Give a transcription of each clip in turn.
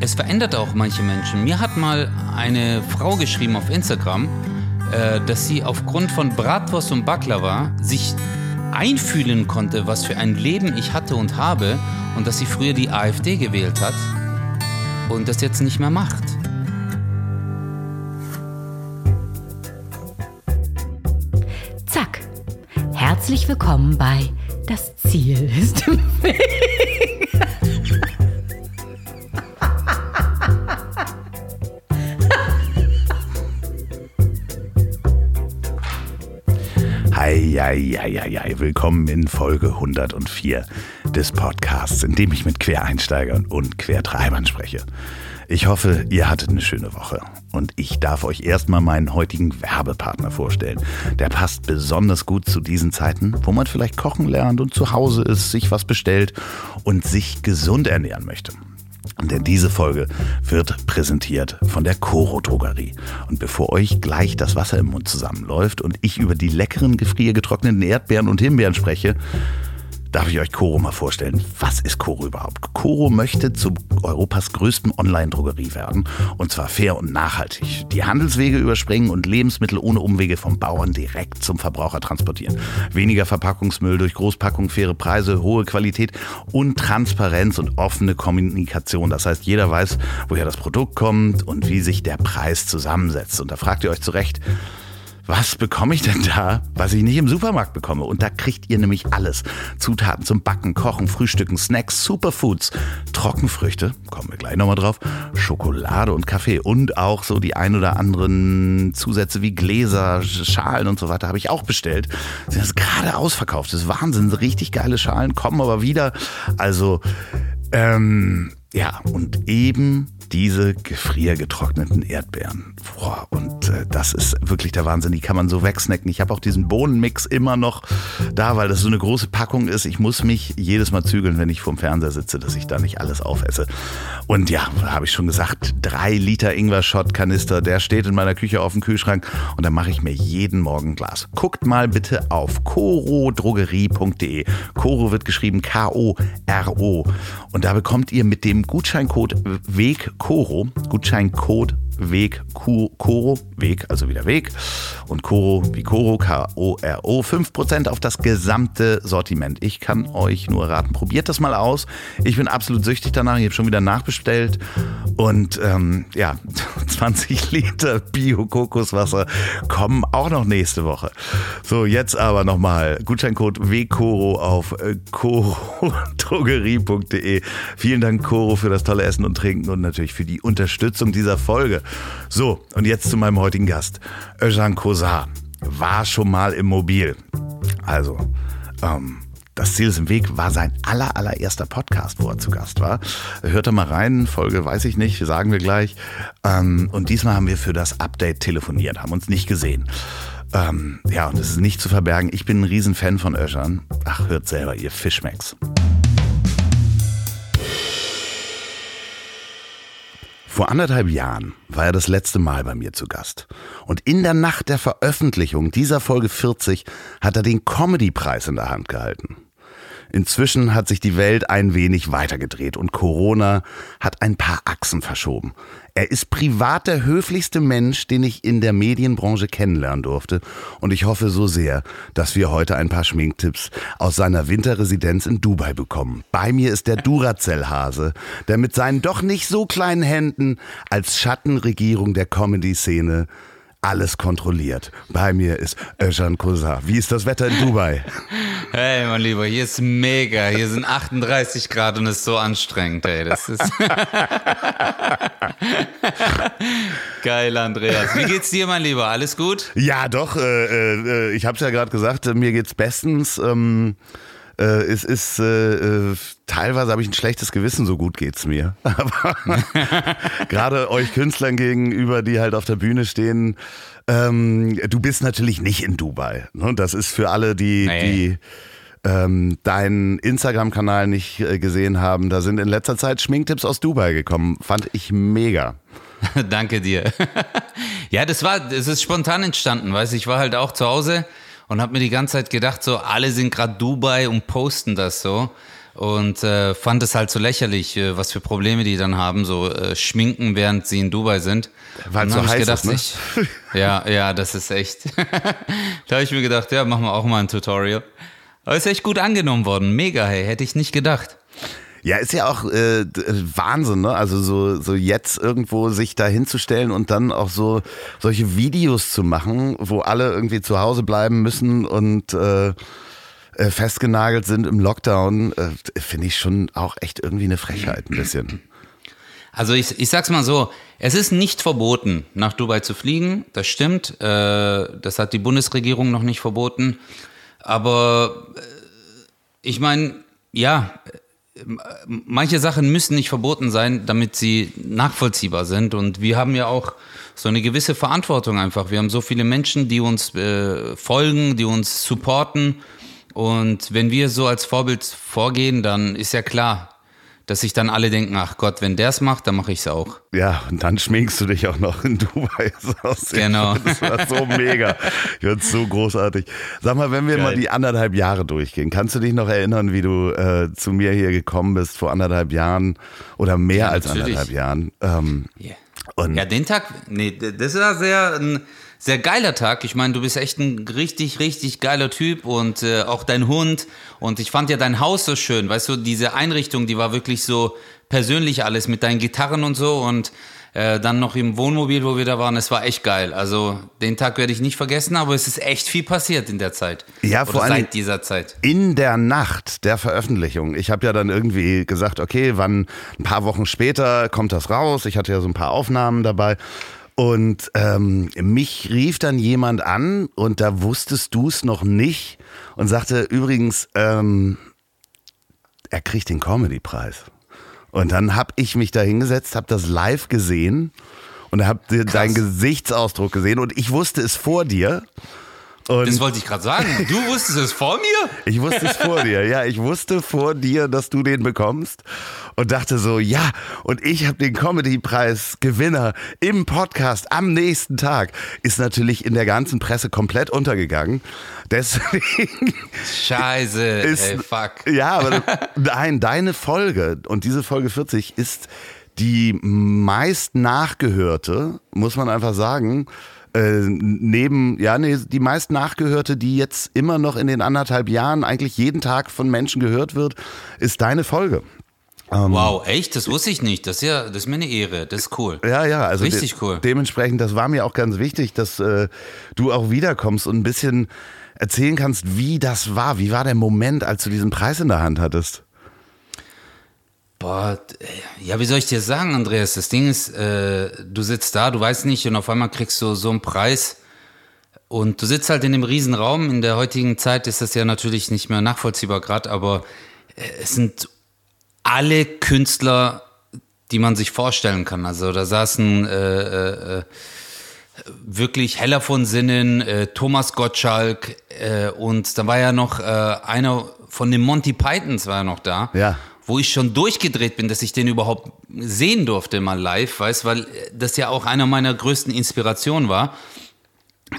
es verändert auch manche Menschen. Mir hat mal eine Frau geschrieben auf Instagram, äh, dass sie aufgrund von Bratwurst und Baklava sich einfühlen konnte, was für ein Leben ich hatte und habe und dass sie früher die AfD gewählt hat und das jetzt nicht mehr macht. Zack. Herzlich willkommen bei Das Ziel ist im Weg. Eieieiei, willkommen in Folge 104 des Podcasts, in dem ich mit Quereinsteigern und Quertreibern spreche. Ich hoffe, ihr hattet eine schöne Woche. Und ich darf euch erstmal meinen heutigen Werbepartner vorstellen. Der passt besonders gut zu diesen Zeiten, wo man vielleicht kochen lernt und zu Hause ist, sich was bestellt und sich gesund ernähren möchte. Denn diese Folge wird präsentiert von der Coro Drogerie. Und bevor euch gleich das Wasser im Mund zusammenläuft und ich über die leckeren gefriergetrockneten Erdbeeren und Himbeeren spreche, darf ich euch Coro mal vorstellen. Was ist Coro überhaupt? Coro möchte zu Europas größten Online-Drogerie werden und zwar fair und nachhaltig. Die Handelswege überspringen und Lebensmittel ohne Umwege vom Bauern direkt zum Verbraucher transportieren. Weniger Verpackungsmüll durch Großpackung, faire Preise, hohe Qualität und Transparenz und offene Kommunikation. Das heißt, jeder weiß, woher das Produkt kommt und wie sich der Preis zusammensetzt. Und da fragt ihr euch zu Recht, was bekomme ich denn da, was ich nicht im Supermarkt bekomme? Und da kriegt ihr nämlich alles. Zutaten zum Backen, Kochen, Frühstücken, Snacks, Superfoods, Trockenfrüchte, kommen wir gleich nochmal drauf, Schokolade und Kaffee und auch so die ein oder anderen Zusätze wie Gläser, Schalen und so weiter habe ich auch bestellt. Sind das gerade ausverkauft. Das ist Wahnsinn. Richtig geile Schalen kommen aber wieder. Also, ähm, ja, und eben diese gefriergetrockneten Erdbeeren. Boah, und äh, das ist wirklich der Wahnsinn. Die kann man so wegsnacken. Ich habe auch diesen Bohnenmix immer noch da, weil das so eine große Packung ist. Ich muss mich jedes Mal zügeln, wenn ich vorm Fernseher sitze, dass ich da nicht alles aufesse. Und ja, habe ich schon gesagt, drei Liter Ingwer-Shot-Kanister, der steht in meiner Küche auf dem Kühlschrank und da mache ich mir jeden Morgen ein Glas. Guckt mal bitte auf corodrogerie.de. Coro wird geschrieben K-O-R-O. Und da bekommt ihr mit dem Gutscheincode WEG Coro, Gutscheincode Weg Koro, Weg, also wieder Weg und Koro wie Koro, K-O-R-O, 5% auf das gesamte Sortiment. Ich kann euch nur raten, probiert das mal aus. Ich bin absolut süchtig danach, ich habe schon wieder nachbestellt und ähm, ja, 20 Liter Bio-Kokoswasser kommen auch noch nächste Woche. So, jetzt aber nochmal Gutscheincode WKORO auf äh, korodrogerie.de. Vielen Dank, Koro, für das tolle Essen und Trinken und natürlich für die Unterstützung dieser Folge. So, und jetzt zu meinem heutigen Gast. Özcan Kosar war schon mal im Mobil. Also, ähm, das Ziel ist im Weg war sein aller, allererster Podcast, wo er zu Gast war. Hört da mal rein, Folge weiß ich nicht, sagen wir gleich. Ähm, und diesmal haben wir für das Update telefoniert, haben uns nicht gesehen. Ähm, ja, und es ist nicht zu verbergen, ich bin ein Riesenfan von Özcan. Ach, hört selber, ihr Fischmecks. Vor anderthalb Jahren war er das letzte Mal bei mir zu Gast. Und in der Nacht der Veröffentlichung dieser Folge 40 hat er den Comedy-Preis in der Hand gehalten. Inzwischen hat sich die Welt ein wenig weitergedreht und Corona hat ein paar Achsen verschoben. Er ist privat der höflichste Mensch, den ich in der Medienbranche kennenlernen durfte. Und ich hoffe so sehr, dass wir heute ein paar Schminktipps aus seiner Winterresidenz in Dubai bekommen. Bei mir ist der Duracell-Hase, der mit seinen doch nicht so kleinen Händen als Schattenregierung der Comedy-Szene alles kontrolliert. Bei mir ist Özcan Kosar. Wie ist das Wetter in Dubai? Hey, mein Lieber, hier ist mega. Hier sind 38 Grad und es ist so anstrengend, ey. Das ist geil, Andreas. Wie geht's dir, mein Lieber? Alles gut? Ja, doch. Äh, äh, ich habe es ja gerade gesagt. Mir geht's bestens. Ähm äh, es ist äh, äh, teilweise habe ich ein schlechtes Gewissen, so gut geht's mir. Aber gerade euch Künstlern gegenüber, die halt auf der Bühne stehen, ähm, du bist natürlich nicht in Dubai. Ne? Das ist für alle, die, nee. die ähm, deinen Instagram-Kanal nicht äh, gesehen haben. Da sind in letzter Zeit Schminktipps aus Dubai gekommen. Fand ich mega. Danke dir. ja, das war, es ist spontan entstanden, weißt ich war halt auch zu Hause und habe mir die ganze Zeit gedacht, so alle sind gerade Dubai und posten das so. und äh, fand es halt so lächerlich, äh, was für Probleme die dann haben, so äh, schminken, während sie in Dubai sind. Weil so heiß gedacht, ist, ne? ich, ja, ja, das ist echt. da habe ich mir gedacht, ja, machen wir auch mal ein Tutorial. Aber ist echt gut angenommen worden, mega, hey, hätte ich nicht gedacht. Ja, ist ja auch äh, d- Wahnsinn, ne? Also so, so jetzt irgendwo sich da hinzustellen und dann auch so solche Videos zu machen, wo alle irgendwie zu Hause bleiben müssen und äh, äh, festgenagelt sind im Lockdown, äh, finde ich schon auch echt irgendwie eine Frechheit ein bisschen. Also ich, ich sag's mal so, es ist nicht verboten, nach Dubai zu fliegen, das stimmt. Äh, das hat die Bundesregierung noch nicht verboten. Aber äh, ich meine, ja, äh, manche Sachen müssen nicht verboten sein, damit sie nachvollziehbar sind. Und wir haben ja auch so eine gewisse Verantwortung einfach. Wir haben so viele Menschen, die uns äh, folgen, die uns supporten. Und wenn wir so als Vorbild vorgehen, dann ist ja klar, dass sich dann alle denken, ach Gott, wenn der es macht, dann mache ich es auch. Ja, und dann schminkst du dich auch noch in Dubai. Sehr- Genau. Das war so mega. Ich fand's so großartig. Sag mal, wenn wir Geil. mal die anderthalb Jahre durchgehen, kannst du dich noch erinnern, wie du äh, zu mir hier gekommen bist vor anderthalb Jahren oder mehr Ja, als natürlich. anderthalb Jahren? Ähm, Yeah. und Ja, den Tag, nee, das war sehr, ein sehr geiler Tag. Ich meine, du bist echt ein richtig, richtig geiler Typ und äh, auch dein Hund. Und ich fand ja dein Haus so schön. Weißt du, diese Einrichtung, die war wirklich so persönlich alles mit deinen Gitarren und so. Und äh, dann noch im Wohnmobil, wo wir da waren, es war echt geil. Also den Tag werde ich nicht vergessen, aber es ist echt viel passiert in der Zeit. Ja, Oder vor allem- seit dieser Zeit. in der Nacht der Veröffentlichung, ich habe ja dann irgendwie gesagt, okay, wann ein paar Wochen später kommt das raus. Ich hatte ja so ein paar Aufnahmen dabei. Und ähm, mich rief dann jemand an und da wusstest du es noch nicht und sagte übrigens, ähm, er kriegt den Comedy-Preis. Und dann habe ich mich da hingesetzt, habe das live gesehen und habe deinen Gesichtsausdruck gesehen und ich wusste es vor dir. Und Das wollte ich gerade sagen. Du wusstest es vor mir? ich wusste es vor dir, ja. Ich wusste vor dir, dass du den bekommst und dachte so, ja, und ich habe den Comedy-Preis-Gewinner im Podcast am nächsten Tag. Ist natürlich in der ganzen Presse komplett untergegangen. Deswegen Scheiße, ist. ey, fuck. Ja, aber nein, deine Folge und diese Folge 40 ist die meist nachgehörte, muss man einfach sagen. Äh, neben, ja, nee, die meist nachgehörte, die jetzt immer noch in den anderthalb Jahren eigentlich jeden Tag von Menschen gehört wird, ist deine Folge. Wow, echt? Das wusste ich nicht. Das ist ja, das ist mir eine Ehre. Das ist cool. Ja, ja, also Richtig de cool. dementsprechend, das war mir auch ganz wichtig, dass äh, du auch wiederkommst und ein bisschen erzählen kannst, wie das war. Wie war der Moment, als du diesen Preis in der Hand hattest? Boah, d- ja, wie soll ich dir sagen, Andreas? Das Ding ist, äh, du sitzt da, du weißt nicht und auf einmal kriegst du so einen Preis und du sitzt halt in dem Riesenraum. In der heutigen Zeit ist das ja natürlich nicht mehr nachvollziehbar gerade, aber äh, es sind alle Künstler, die man sich vorstellen kann. Also da saßen äh, äh, äh, wirklich Heller von Sinnen, äh, Thomas Gottschalk äh, und da war ja noch äh, einer von den Monty Pythons war ja noch da Ja. Wo ich schon durchgedreht bin, dass ich den überhaupt sehen durfte mal live, weißt, weil das ja auch einer meiner größten Inspirationen war.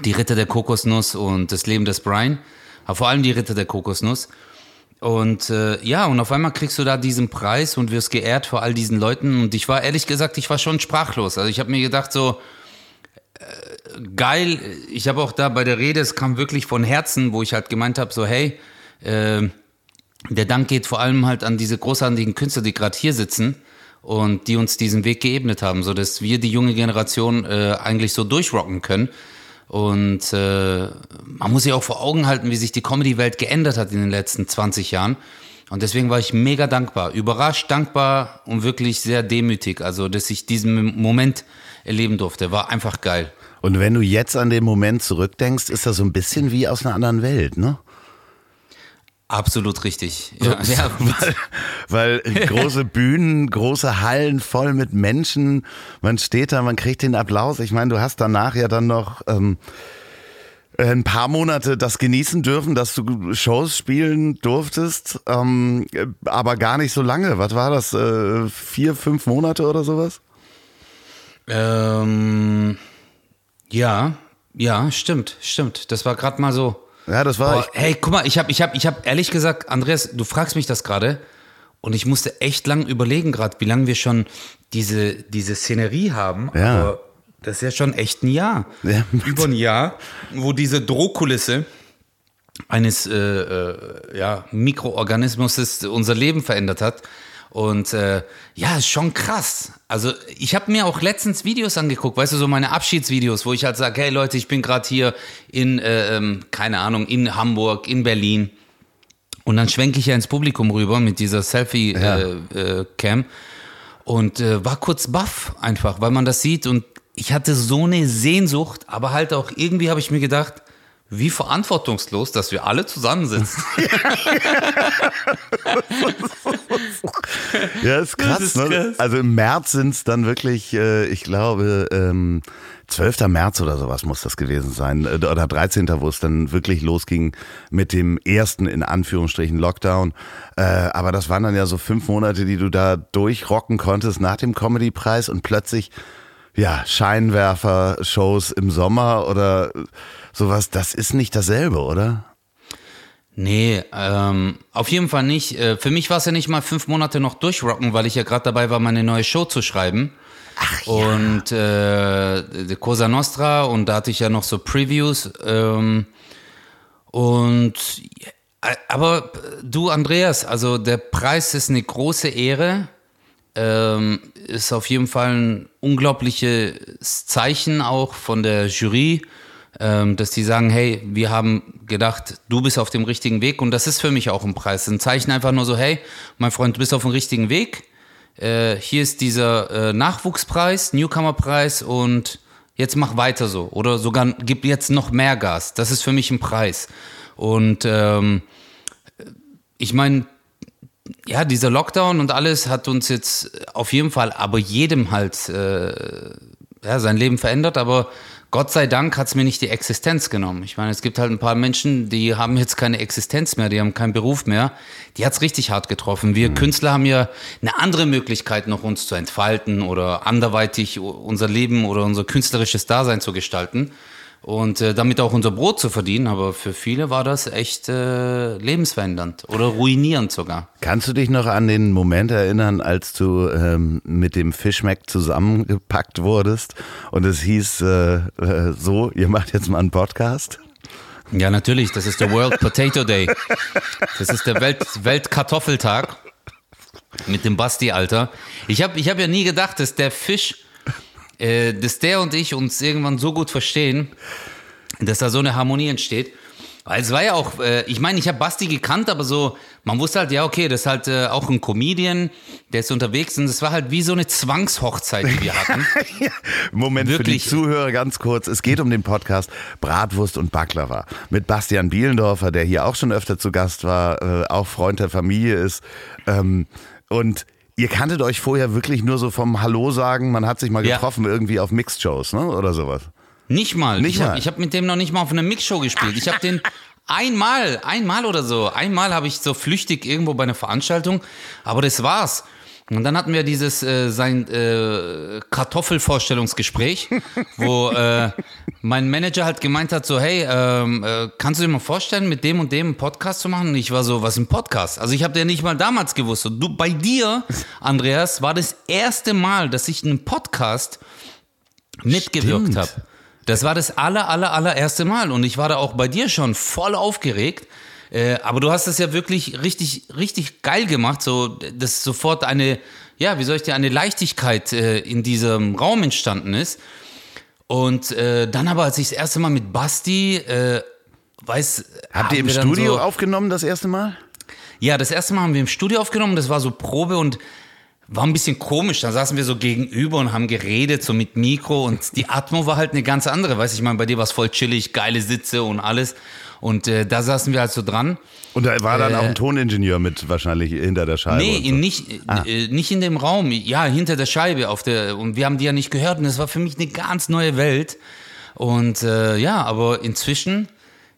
Die Ritter der Kokosnuss und das Leben des Brian, aber vor allem die Ritter der Kokosnuss. Und äh, ja, und auf einmal kriegst du da diesen Preis und wirst geehrt vor all diesen Leuten. Und ich war ehrlich gesagt, ich war schon sprachlos. Also ich habe mir gedacht so, äh, geil. Ich habe auch da bei der Rede, es kam wirklich von Herzen, wo ich halt gemeint habe, so hey, äh, der Dank geht vor allem halt an diese großartigen Künstler, die gerade hier sitzen und die uns diesen Weg geebnet haben, so dass wir die junge Generation äh, eigentlich so durchrocken können. Und äh, man muss sich auch vor Augen halten, wie sich die Comedy-Welt geändert hat in den letzten 20 Jahren. Und deswegen war ich mega dankbar, überrascht, dankbar und wirklich sehr demütig. Also, dass ich diesen Moment erleben durfte, war einfach geil. Und wenn du jetzt an den Moment zurückdenkst, ist das so ein bisschen wie aus einer anderen Welt, ne? Absolut richtig. Ja, ja, Weil große Bühnen, große Hallen voll mit Menschen, man steht da, man kriegt den Applaus. Ich meine, du hast danach ja dann noch ähm, ein paar Monate das genießen dürfen, dass du Shows spielen durftest, ähm, aber gar nicht so lange. Was war das? Äh, vier, fünf Monate oder sowas? Ähm, ja, ja, stimmt, stimmt. Das war gerade mal so. Ja, das war. Boah, hey, guck mal, ich habe ich hab, ich hab ehrlich gesagt, Andreas, du fragst mich das gerade und ich musste echt lang überlegen gerade, wie lange wir schon diese, diese Szenerie haben. Ja. Aber das ist ja schon echt ein Jahr. Ja. Über ein Jahr, wo diese Drohkulisse eines äh, äh, ja, Mikroorganismus unser Leben verändert hat. Und äh, ja, ist schon krass. Also ich habe mir auch letztens Videos angeguckt, weißt du, so meine Abschiedsvideos, wo ich halt sage, hey Leute, ich bin gerade hier in, äh, ähm, keine Ahnung, in Hamburg, in Berlin. Und dann schwenke ich ja ins Publikum rüber mit dieser Selfie-Cam äh, äh, Cam und äh, war kurz baff einfach, weil man das sieht. Und ich hatte so eine Sehnsucht, aber halt auch irgendwie habe ich mir gedacht, wie verantwortungslos, dass wir alle zusammensitzen. Ja, ist krass. ist ne? krass. Also im März sind es dann wirklich, äh, ich glaube, ähm, 12. März oder sowas muss das gewesen sein. Äh, Oder 13. wo es dann wirklich losging mit dem ersten, in Anführungsstrichen, Lockdown. Äh, aber das waren dann ja so fünf Monate, die du da durchrocken konntest nach dem Comedy-Preis und plötzlich, ja, Scheinwerfer-Shows im Sommer oder sowas, das ist nicht dasselbe, oder? Nee, ähm, auf jeden Fall nicht. Äh, für mich war es ja nicht mal fünf Monate noch durchrocken, weil ich ja gerade dabei war, meine neue Show zu schreiben. Ach ja. Und äh, die Cosa Nostra und da hatte ich ja noch so Previews. Ähm, und äh, aber du, Andreas, also der Preis ist eine große Ehre. Ähm, ist auf jeden Fall ein unglaubliches Zeichen auch von der Jury, ähm, dass die sagen, hey, wir haben gedacht, du bist auf dem richtigen Weg und das ist für mich auch ein Preis. Ein Zeichen einfach nur so, hey, mein Freund, du bist auf dem richtigen Weg. Äh, hier ist dieser äh, Nachwuchspreis, Newcomerpreis und jetzt mach weiter so oder sogar gib jetzt noch mehr Gas. Das ist für mich ein Preis. Und ähm, ich meine, ja, dieser Lockdown und alles hat uns jetzt auf jeden Fall, aber jedem halt äh, ja, sein Leben verändert, aber Gott sei Dank hat es mir nicht die Existenz genommen. Ich meine, es gibt halt ein paar Menschen, die haben jetzt keine Existenz mehr, die haben keinen Beruf mehr. Die hat es richtig hart getroffen. Wir Künstler haben ja eine andere Möglichkeit, noch uns zu entfalten oder anderweitig unser Leben oder unser künstlerisches Dasein zu gestalten und äh, damit auch unser Brot zu verdienen. Aber für viele war das echt äh, lebensverändernd oder ruinierend sogar. Kannst du dich noch an den Moment erinnern, als du ähm, mit dem Fischmeck zusammengepackt wurdest und es hieß äh, äh, so, ihr macht jetzt mal einen Podcast? Ja, natürlich. Das ist der World Potato Day. Das ist der Welt Weltkartoffeltag mit dem Basti, Alter. Ich habe ich hab ja nie gedacht, dass der Fisch, äh, dass der und ich uns irgendwann so gut verstehen, dass da so eine Harmonie entsteht. Weil es war ja auch, äh, ich meine, ich habe Basti gekannt, aber so, man wusste halt, ja, okay, das ist halt äh, auch ein Comedian, der ist unterwegs und es war halt wie so eine Zwangshochzeit, die wir hatten. Moment Wirklich. für die Zuhörer ganz kurz. Es geht um den Podcast Bratwurst und Baklava mit Bastian Bielendorfer, der hier auch schon öfter zu Gast war, äh, auch Freund der Familie ist. Ähm, und ihr kanntet euch vorher wirklich nur so vom Hallo sagen, man hat sich mal Ja. getroffen irgendwie auf Mixed-Shows, ne? Oder sowas. Nicht mal. Nicht ich habe hab mit dem noch nicht mal auf einer Mixshow gespielt. Ich habe den einmal, einmal oder so, einmal habe ich so flüchtig irgendwo bei einer Veranstaltung, aber das war's. Und dann hatten wir dieses äh, sein äh, Kartoffelvorstellungsgespräch, wo äh, mein Manager halt gemeint hat so, hey, ähm, äh, kannst du dir mal vorstellen, mit dem und dem einen Podcast zu machen? Und ich war so, was ein Podcast? Also ich habe ja nicht mal damals gewusst. Und du, bei dir, Andreas, war das erste Mal, dass ich einen Podcast mitgewirkt habe. Das war das aller, aller, allererste Mal und ich war da auch bei dir schon voll aufgeregt. Äh, aber du hast das ja wirklich richtig, richtig geil gemacht, so dass sofort eine, ja, wie soll ich dir, eine Leichtigkeit äh, in diesem Raum entstanden ist. Und äh, dann aber, als ich das erste Mal mit Basti, äh, weiß, Habt ihr im Studio so, aufgenommen das erste Mal? ja, das erste Mal haben wir im Studio aufgenommen, das war so Probe und war ein bisschen komisch. Da saßen wir so gegenüber und haben geredet, so mit Mikro und die Atmo war halt eine ganz andere. Weiß ich meine, bei dir war es voll chillig, geile Sitze und alles. Und äh, da saßen wir halt so dran. Und da war dann Äh, auch ein Toningenieur mit wahrscheinlich hinter der Scheibe. Nee, so. nicht, äh, nicht in dem Raum, ja, hinter der Scheibe auf der und wir haben die ja nicht gehört und das war für mich eine ganz neue Welt. Und äh, ja, aber inzwischen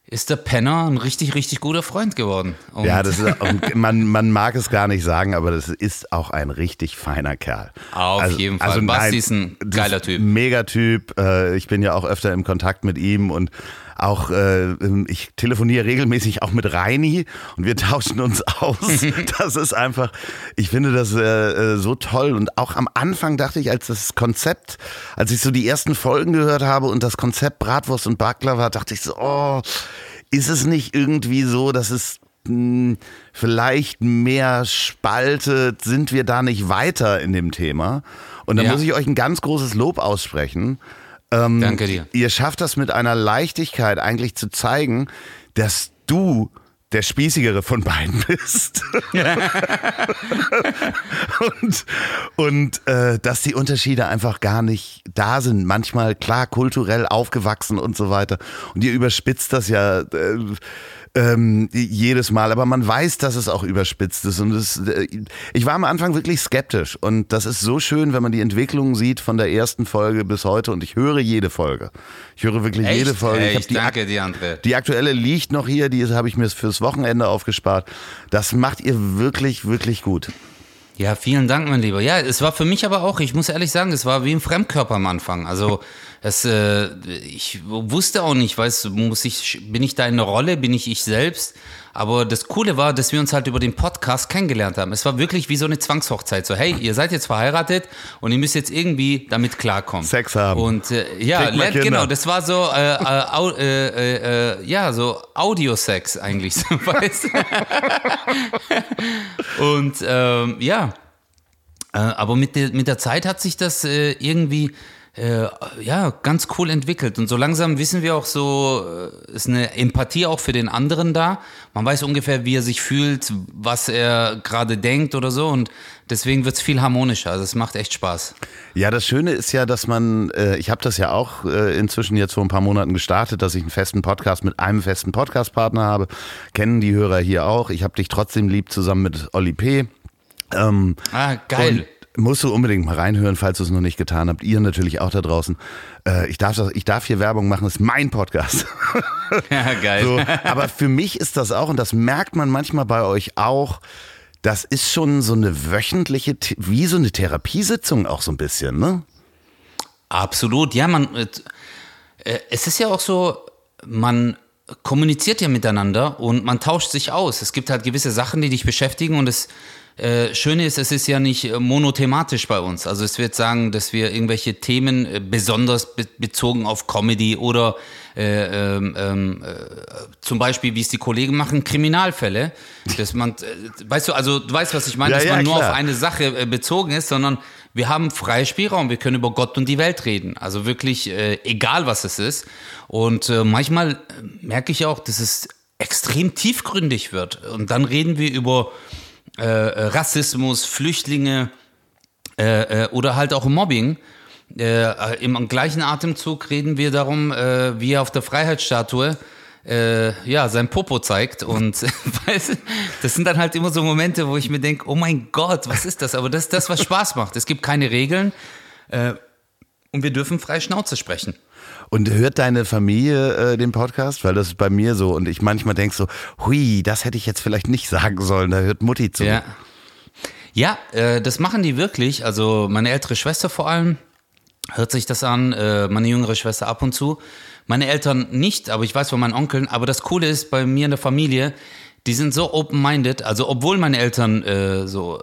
ist der Penner ein richtig, richtig guter Freund geworden. Und Ja, das ist, man, man mag es gar nicht sagen, aber das ist auch ein richtig feiner Kerl. Auf jeden Fall. Basti ist ein geiler Typ. Megatyp. Äh, Ich bin ja auch öfter im Kontakt mit ihm und auch, äh, ich telefoniere regelmäßig auch mit Reini und wir tauschen uns aus. das ist einfach, ich finde das äh, äh, so toll. Und auch am Anfang dachte ich, als das Konzept, als ich so die ersten Folgen gehört habe und das Konzept Bratwurst und Baklava, dachte ich so, oh, ist es nicht irgendwie so, dass es hm, vielleicht mehr spaltet, sind wir da nicht weiter in dem Thema? Und da ja. muss ich euch ein ganz großes Lob aussprechen. Ähm, Danke dir. Ihr schafft das mit einer Leichtigkeit eigentlich zu zeigen, dass du der spießigere von beiden bist. und und äh, dass die Unterschiede einfach gar nicht da sind. Manchmal klar kulturell aufgewachsen und so weiter. Und ihr überspitzt das ja. Äh, ähm, jedes Mal. Aber man weiß, dass es auch überspitzt ist. Und es, äh, ich war am Anfang wirklich skeptisch. Und das ist so schön, wenn man die Entwicklung sieht von der ersten Folge bis heute. Und ich höre jede Folge. Ich höre wirklich Echt? jede Folge. Hey, ich die, danke dir, André. Die aktuelle liegt noch hier. Die habe ich mir fürs Wochenende aufgespart. Das macht ihr wirklich, wirklich gut. Ja, vielen Dank, mein Lieber. Ja, es war für mich aber auch, ich muss ehrlich sagen, es war wie ein Fremdkörper am Anfang. Also es, äh, ich wusste auch nicht, weiß, muss ich, bin ich da in der Rolle, bin ich ich selbst? Aber das Coole war, dass wir uns halt über den Podcast kennengelernt haben. Es war wirklich wie so eine Zwangshochzeit. So, hey, ihr seid jetzt verheiratet und ihr müsst jetzt irgendwie damit klarkommen. Sex haben. Und äh, ja, lernt, genau, das war so, äh, äh, äh, äh, ja, so Audio-Sex eigentlich. So, weißt? und ähm, ja, äh, aber mit der, mit der Zeit hat sich das irgendwie äh, ja, ganz cool entwickelt. Und so langsam wissen wir auch so, äh, ist eine Empathie auch für den anderen da. Man weiß ungefähr, wie er sich fühlt, was er gerade denkt oder so. Und deswegen wird es viel harmonischer. Also es macht echt Spaß. Ja, das Schöne ist ja, dass man, äh, ich habe das ja auch äh, inzwischen jetzt vor ein paar Monaten gestartet, dass ich einen festen Podcast mit einem festen Podcastpartner habe. Kennen die Hörer hier auch. Ich habe dich trotzdem lieb zusammen mit Olli P. Ähm, ah, geil. Musst du unbedingt mal reinhören, falls du es noch nicht getan habt. Ihr natürlich auch da draußen. Äh, ich, darf das, ich darf hier Werbung machen, das ist mein Podcast. Ja, geil. So, aber für mich ist das auch, und das merkt man manchmal bei euch auch, das ist schon so eine wöchentliche, wie so eine Therapiesitzung auch so ein bisschen, ne? Absolut, ja, man, äh, es ist ja auch so, man kommuniziert ja miteinander und man tauscht sich aus. Es gibt halt gewisse Sachen, die dich beschäftigen und es äh, Schöne ist, es ist ja nicht äh, monothematisch bei uns. Also es wird sagen, dass wir irgendwelche Themen äh, besonders be bezogen auf Comedy oder äh, ähm, äh, zum Beispiel, wie es die Kollegen machen, Kriminalfälle. Dass man, weißt du, also du weißt, was ich meine, ja, dass man ja, nur auf eine Sache bezogen ist, sondern wir haben freie Spielraum, wir können über Gott und die Welt reden. Also wirklich, egal was es ist. Und manchmal merke ich auch, dass es extrem tiefgründig wird. Und dann reden wir über äh, äh, Rassismus, Flüchtlinge äh, äh, oder halt auch Mobbing. Äh, Im gleichen Atemzug reden wir darum, äh, wie er auf der Freiheitsstatue ja, sein Popo zeigt. Und das sind dann halt immer so Momente, wo ich mir denke, oh mein Gott, was ist das? Aber das ist das, was Spaß macht. Es gibt keine Regeln und wir dürfen frei Schnauze sprechen. Und hört deine Familie äh, den Podcast? Weil das ist bei mir so. Und ich manchmal denke so, hui, das hätte ich jetzt vielleicht nicht sagen sollen. Da hört Mutti zu. Ja, ja äh, das machen die wirklich. Also meine ältere Schwester vor allem hört sich das an. Äh, meine jüngere Schwester ab und zu. Meine Eltern nicht, aber ich weiß von meinen Onkeln. Aber das Coole ist bei mir in der Familie, die sind so open-minded, also obwohl meine Eltern äh, so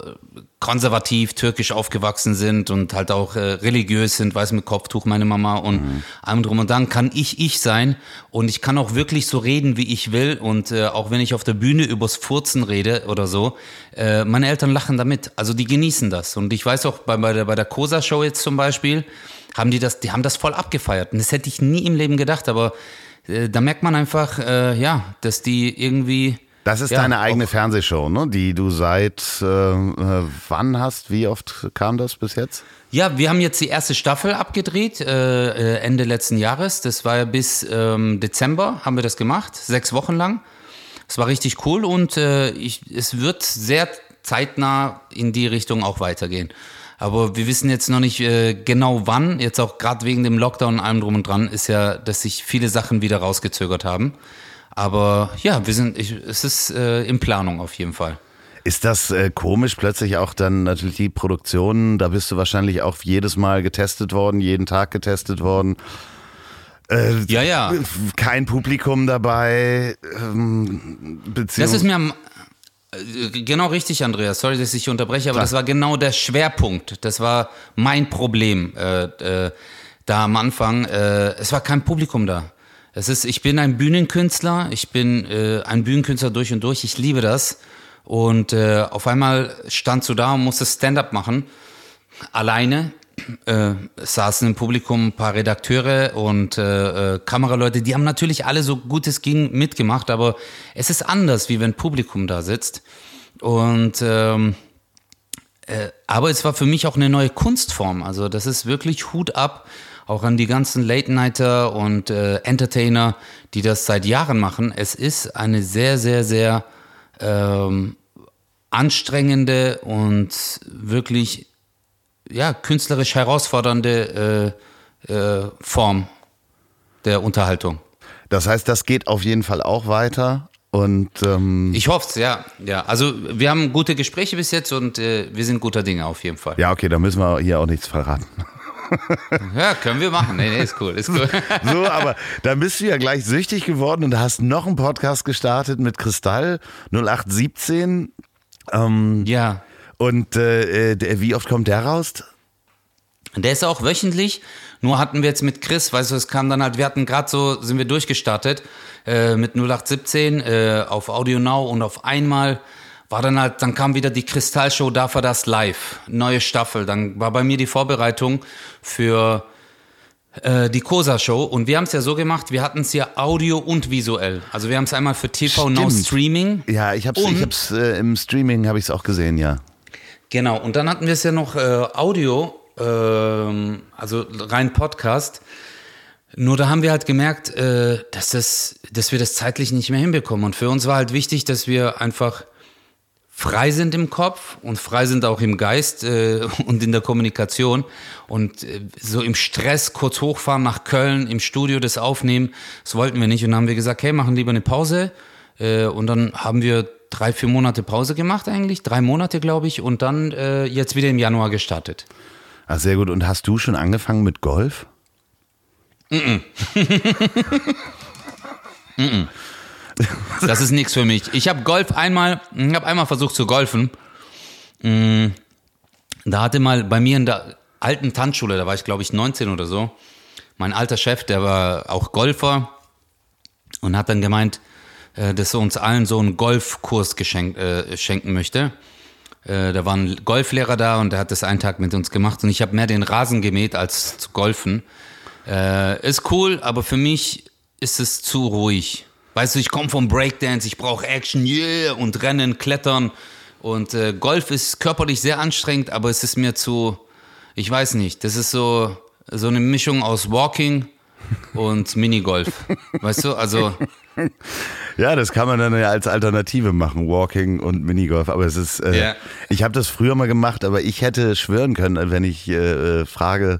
konservativ, türkisch aufgewachsen sind und halt auch äh, religiös sind, weiß mit Kopftuch meine Mama und mhm. allem drum und dann kann ich ich sein. Und ich kann auch wirklich so reden, wie ich will. Und äh, auch wenn ich auf der Bühne übers Furzen rede oder so, äh, meine Eltern lachen damit, also die genießen das. Und ich weiß auch bei, bei der, bei der Cosa-Show jetzt zum Beispiel, haben die das, die haben das voll abgefeiert. Und das hätte ich nie im Leben gedacht, aber äh, da merkt man einfach, äh, ja, dass die irgendwie das ist ja, deine eigene Fernsehshow, ne? die du seit äh, äh, wann hast? Wie oft kam das bis jetzt? Ja, wir haben jetzt die erste Staffel abgedreht, äh, äh Ende letzten Jahres. Das war ja bis ähm, Dezember, haben wir das gemacht, sechs Wochen lang. Es war richtig cool und äh, ich, es wird sehr zeitnah in die Richtung auch weitergehen. Aber wir wissen jetzt noch nicht äh, genau wann, jetzt auch gerade wegen dem Lockdown und allem drum und dran, ist ja, dass sich viele Sachen wieder rausgezögert haben. Aber ja, wir sind, ich, es ist äh, in Planung auf jeden Fall. Ist das äh, komisch, plötzlich auch dann natürlich die Produktion, da bist du wahrscheinlich auch jedes Mal getestet worden, jeden Tag getestet worden. Äh, Ja, ja. Kein Publikum dabei. Ähm, Das ist mir am, äh, genau richtig, Andreas. Sorry, dass ich dich unterbreche, aber Klar. das war genau der Schwerpunkt. Das war mein Problem äh, äh, da am Anfang. Äh, es war kein Publikum da. Es ist, ich bin ein Bühnenkünstler. Ich bin äh, ein Bühnenkünstler durch und durch. Ich liebe das. Und äh, auf einmal standst du da und musstest Stand-up machen. Alleine. Äh, saßen im Publikum ein paar Redakteure und äh, äh, Kameraleute, die haben natürlich alle so gut es ging mitgemacht, aber es ist anders, wie wenn Publikum da sitzt. Und ähm, äh, aber es war für mich auch eine neue Kunstform. Also das ist wirklich Hut ab, auch an die ganzen Late-Nighter und äh, Entertainer, die das seit Jahren machen. Es ist eine sehr, sehr, sehr ähm, anstrengende und wirklich ja, künstlerisch herausfordernde äh, äh, Form der Unterhaltung. Das heißt, das geht auf jeden Fall auch weiter. Und ähm, Ich hoffe es, ja. ja. Also wir haben gute Gespräche bis jetzt und äh, wir sind guter Dinge auf jeden Fall. ja, okay, da müssen wir hier auch nichts verraten. Ja, können wir machen. Nee, nee, ist cool, ist cool. So, aber da bist du ja gleich süchtig geworden und hast noch einen Podcast gestartet mit Kristall 0817. Ähm, ja. und äh, der, wie oft kommt der raus? Der ist auch wöchentlich. Nur hatten wir jetzt mit Chris, weißt du, es kam dann halt, wir hatten gerade so, sind wir durchgestartet äh, mit 0817 äh, auf Audio Now und auf einmal war dann halt, dann kam wieder die Kristallshow, da war das live, neue Staffel. Dann war bei mir die Vorbereitung für äh, die Cosa-Show und wir haben es ja so gemacht, wir hatten es ja Audio und visuell. Also wir haben es einmal für TV Now Stimmt. Streaming. Ja, ich ich hab's äh, im Streaming habe ich es auch gesehen, ja. Genau, und dann hatten wir es ja noch äh, Audio, ähm, also rein Podcast. Nur da haben wir halt gemerkt, äh, dass, das, dass wir das zeitlich nicht mehr hinbekommen. Und für uns war halt wichtig, dass wir einfach frei sind im Kopf und frei sind auch im Geist äh, und in der Kommunikation. Und äh, so im Stress kurz hochfahren nach Köln, im Studio das aufnehmen, das wollten wir nicht. Und dann haben wir gesagt, hey, machen lieber eine Pause. Äh, und dann haben wir drei, vier Monate Pause gemacht eigentlich, drei Monate glaube ich. Und dann äh, jetzt wieder im Januar gestartet. Ach, sehr gut. Und hast du schon angefangen mit Golf? Das ist nichts für mich. Ich habe Golf einmal, ich habe einmal versucht zu golfen. Mm, Da hatte mal bei mir in der alten Tanzschule, da war ich glaube ich 19 oder so, mein alter Chef, der war auch Golfer und hat dann gemeint, äh, dass er uns allen so einen Golfkurs geschenkt, äh, schenken möchte. Äh, da war ein Golflehrer da und der hat das einen Tag mit uns gemacht und ich habe mehr den Rasen gemäht als zu golfen. Äh, ist cool, aber für mich ist es zu ruhig. Weißt du, ich komme vom Breakdance, ich brauche Action, yeah, und Rennen, Klettern. Und äh, Golf ist körperlich sehr anstrengend, aber es ist mir zu, ich weiß nicht, das ist so, so eine Mischung aus Walking und Minigolf. Weißt du, also Ja, das kann man dann ja als Alternative machen, Walking und Minigolf. Aber es ist, äh, Ja. ich habe das früher mal gemacht, aber ich hätte schwören können, wenn ich äh, äh, frage,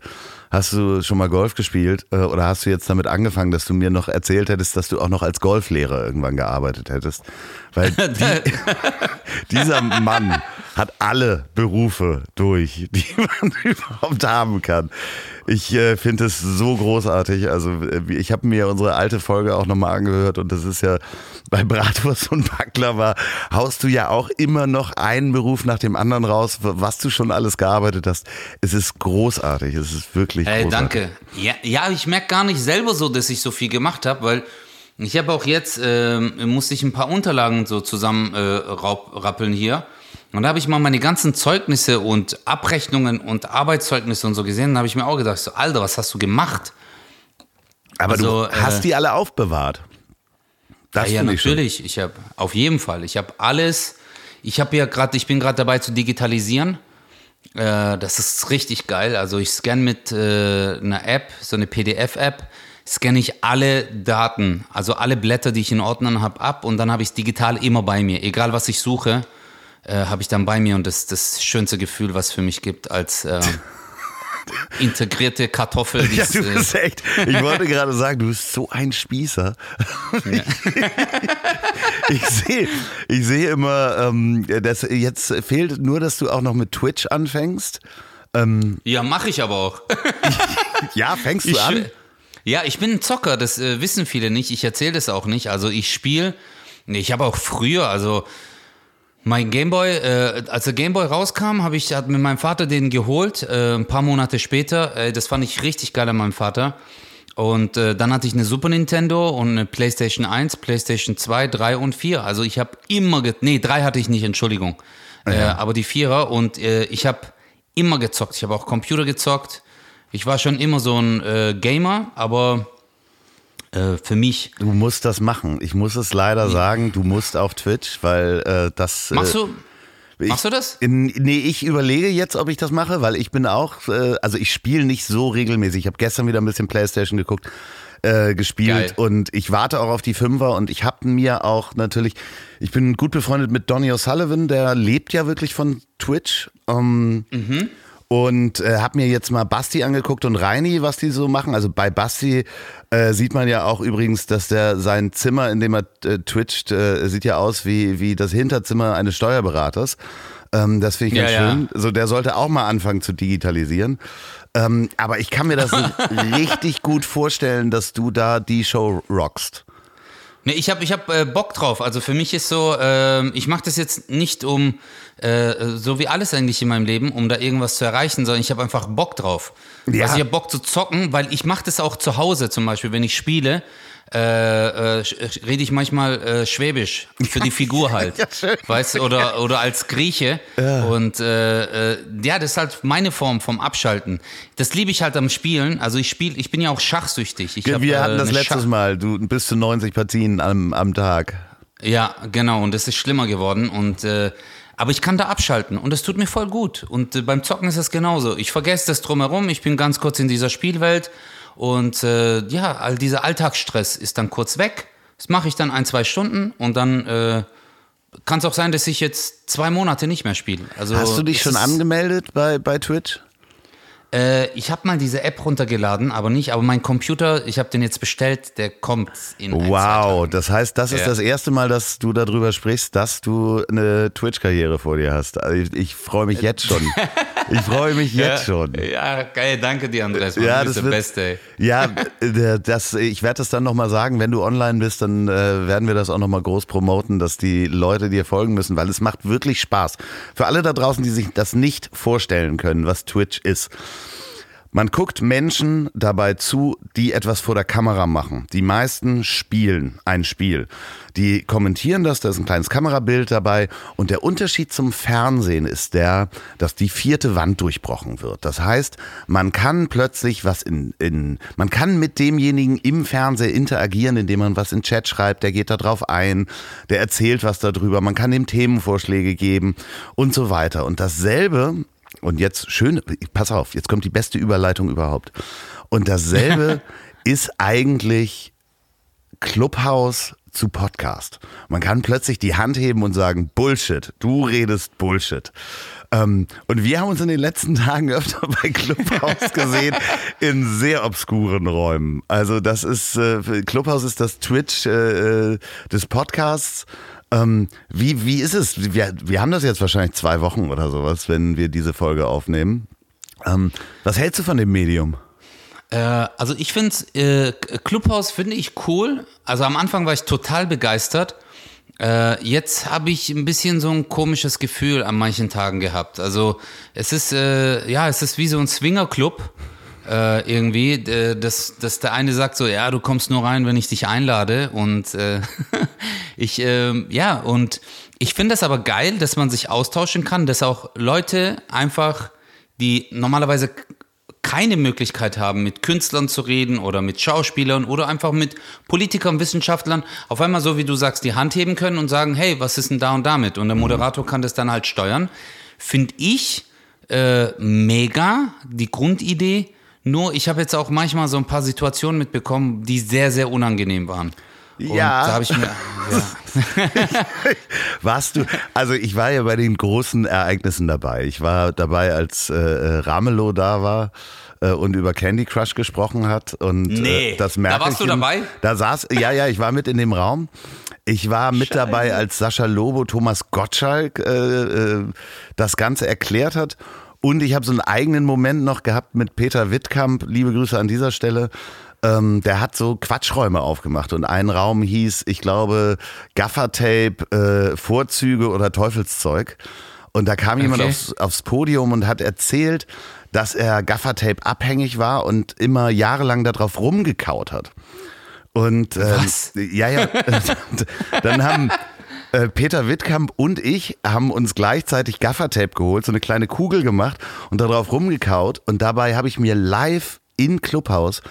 hast du schon mal Golf gespielt äh, oder hast du jetzt damit angefangen, dass du mir noch erzählt hättest, dass du auch noch als Golflehrer irgendwann gearbeitet hättest? Weil die, dieser Mann hat alle Berufe durch, die man überhaupt haben kann. Ich äh, finde es so großartig. Also äh, ich habe mir unsere alte Folge auch nochmal angehört und das ist ja bei Bratwurst und Baklava haust du ja auch immer noch einen Beruf nach dem anderen raus, was du schon alles gearbeitet hast. Es ist großartig. Es ist wirklich Hey, großartig. danke. Ja, ja ich merke gar nicht selber so, dass ich so viel gemacht habe, weil ich habe auch jetzt, ähm, musste ich ein paar Unterlagen so zusammen äh, raub- rappeln hier. Und da habe ich mal meine ganzen Zeugnisse und Abrechnungen und Arbeitszeugnisse und so gesehen. Da habe ich mir auch gedacht, so, Alter, was hast du gemacht? Aber also, du hast äh, die alle aufbewahrt. Das ja, ja, natürlich. Ich habe auf jeden Fall. Ich habe alles. Ich habe ja gerade, ich bin gerade dabei zu digitalisieren. Äh, das ist richtig geil. Also ich scanne mit äh, einer App, so eine PDF-App, scanne ich alle Daten, also alle Blätter, die ich in Ordnern habe, ab und dann habe ich es digital immer bei mir. Egal was ich suche, äh, habe ich dann bei mir und das ist das schönste Gefühl, was es für mich gibt als äh, integrierte Kartoffel. Ja, du äh, bist echt. Ich wollte gerade sagen, du bist so ein Spießer. ich sehe, ich sehe immer, ähm, dass jetzt fehlt nur, dass du auch noch mit Twitch anfängst. ja, mache ich aber auch. Ja, fängst du Ich, an? Ja, ich bin ein Zocker, das äh, wissen viele nicht. Ich erzähle das auch nicht. Also ich spiele, ich habe auch früher, also mein Gameboy, äh, als der Gameboy rauskam, habe ich hat mit meinem Vater den geholt, äh, ein paar Monate später. Äh, das fand ich richtig geil an meinem Vater. Und äh, dann hatte ich eine Super Nintendo und eine PlayStation 1, PlayStation 2, 3 und 4. Also ich habe immer, ge nee, 3 hatte ich nicht, Entschuldigung. Äh, aber die Vierer und äh, ich habe immer gezockt. Ich habe auch Computer gezockt. Ich war schon immer so ein äh, Gamer, aber äh, für mich. Du musst das machen. Ich muss es leider sagen, du musst auf Twitch, weil äh, das. Machst äh, du, ich, machst du das? In, nee, ich überlege jetzt, ob ich das mache, weil ich bin auch, äh, also ich spiele nicht so regelmäßig. Ich habe gestern wieder ein bisschen Playstation geguckt, äh, gespielt Geil. und ich warte auch auf die Fünfer und ich habe mir auch natürlich, ich bin gut befreundet mit Donny O'Sullivan, der lebt ja wirklich von Twitch. Ähm, Und äh, habe mir jetzt mal Basti angeguckt und Reini, was die so machen. Also bei Basti äh, sieht man ja auch übrigens, dass der sein Zimmer, in dem er äh, twitcht, äh, sieht ja aus wie, wie das Hinterzimmer eines Steuerberaters. Ähm, das finde ich Ja, ganz ja. schön. So, der sollte auch mal anfangen zu digitalisieren. Ähm, aber ich kann mir das richtig gut vorstellen, dass du da die Show rockst. Nee, ich habe ich hab, äh, Bock drauf. Also für mich ist so, ähm, ich mache das jetzt nicht um, äh, so wie alles eigentlich in meinem Leben, um da irgendwas zu erreichen, sondern ich habe einfach Bock drauf. Ja. Also ich habe Bock zu zocken, weil ich mache das auch zu Hause zum Beispiel, wenn ich spiele. Äh, äh, rede ich manchmal äh, Schwäbisch für die Figur halt, Ja, weißt du, oder oder als Grieche und äh, äh, ja, das ist halt meine Form vom Abschalten. Das liebe ich halt am Spielen. Also ich spiele, ich bin ja auch schachsüchtig. Ich hab, Wir äh, hatten das letztes Schach- Mal. Du bis zu 90 Partien am, am Tag. Ja, genau. Und das ist schlimmer geworden. Und äh, aber ich kann da abschalten und das tut mir voll gut. Und äh, beim Zocken ist es genauso. Ich vergesse das drumherum. Ich bin ganz kurz in dieser Spielwelt und äh, ja, all dieser Alltagsstress ist dann kurz weg. Das mache ich dann ein, zwei Stunden und dann äh, kann es auch sein, dass ich jetzt zwei Monate nicht mehr spiele. Also Hast du dich es schon angemeldet bei, bei Twitch? Äh, ich habe mal diese App runtergeladen, aber nicht. Aber mein Computer, ich habe den jetzt bestellt, der kommt in ein, Wow, das heißt, das ist Ja. das erste Mal, dass du darüber sprichst, dass du eine Twitch-Karriere vor dir hast. Also ich, ich freue mich jetzt schon. Ich freue mich jetzt schon. Ja, geil, danke dir, Andres. Mann, Ja, du bist das der Beste, ja, äh, das, ich werde das dann nochmal sagen, wenn du online bist, dann äh, werden wir das auch nochmal groß promoten, dass die Leute dir folgen müssen, weil es macht wirklich Spaß. Für alle da draußen, die sich das nicht vorstellen können, was Twitch ist. Man guckt Menschen dabei zu, die etwas vor der Kamera machen. Die meisten spielen ein Spiel. Die kommentieren das, da ist ein kleines Kamerabild dabei. Und der Unterschied zum Fernsehen ist der, dass die vierte Wand durchbrochen wird. Das heißt, man kann plötzlich was in, in man kann mit demjenigen im Fernsehen interagieren, indem man was in Chat schreibt, der geht da drauf ein, der erzählt was darüber, man kann dem Themenvorschläge geben und so weiter. Und dasselbe und jetzt schön, pass auf, jetzt kommt die beste Überleitung überhaupt. Und dasselbe ist eigentlich Clubhouse zu Podcast. Man kann plötzlich die Hand heben und sagen, Bullshit, du redest Bullshit. Ähm, und wir haben uns in den letzten Tagen öfter bei Clubhouse gesehen, in sehr obskuren Räumen. Also das ist, äh, Clubhouse ist das Twitch äh, äh, des Podcasts. Ähm, wie, wie ist es? Wir, wir haben das jetzt wahrscheinlich zwei Wochen oder sowas, wenn wir diese Folge aufnehmen. Ähm, was hältst du von dem Medium? Äh, also ich finde äh, Clubhouse finde ich cool. Also am Anfang war ich total begeistert. Äh, jetzt habe ich ein bisschen so ein komisches Gefühl an manchen Tagen gehabt. Also es ist äh, ja, es ist wie so ein Swingerclub äh, irgendwie, äh, dass, dass der eine sagt so, ja, du kommst nur rein, wenn ich dich einlade und äh, ich äh, ja und ich finde das aber geil, dass man sich austauschen kann, dass auch Leute einfach, die normalerweise keine Möglichkeit haben, mit Künstlern zu reden oder mit Schauspielern oder einfach mit Politikern, Wissenschaftlern, auf einmal so wie du sagst, die Hand heben können und sagen, hey, was ist denn da und damit? Und der Moderator kann das dann halt steuern. Finde ich äh, mega, die Grundidee. Nur ich habe jetzt auch manchmal so ein paar Situationen mitbekommen, die sehr, sehr unangenehm waren. Und Ja. da habe ich mir, ja. Warst du, also ich war ja bei den großen Ereignissen dabei. Ich war dabei, als äh, äh, Ramelow da war äh, und über Candy Crush gesprochen hat. Und Nee, äh, das da warst du dabei? Da saß, ja, ja, ich war mit in dem Raum. Ich war mit dabei, als Sascha Lobo Thomas Gottschalk äh, äh, das Ganze erklärt hat. Und ich habe so einen eigenen Moment noch gehabt mit Peter Wittkamp. Liebe Grüße an dieser Stelle. ähm, der hat so Quatschräume aufgemacht und ein Raum hieß, ich glaube, Gaffertape, äh, Vorzüge oder Teufelszeug. Und da kam jemand Okay. aufs, aufs Podium und hat erzählt, dass er Gaffertape abhängig war und immer jahrelang darauf rumgekaut hat. Und ähm, ja, ja. dann haben äh, Peter Wittkamp und ich haben uns gleichzeitig Gaffertape geholt, so eine kleine Kugel gemacht und darauf rumgekaut. Und dabei habe ich mir live in Clubhaus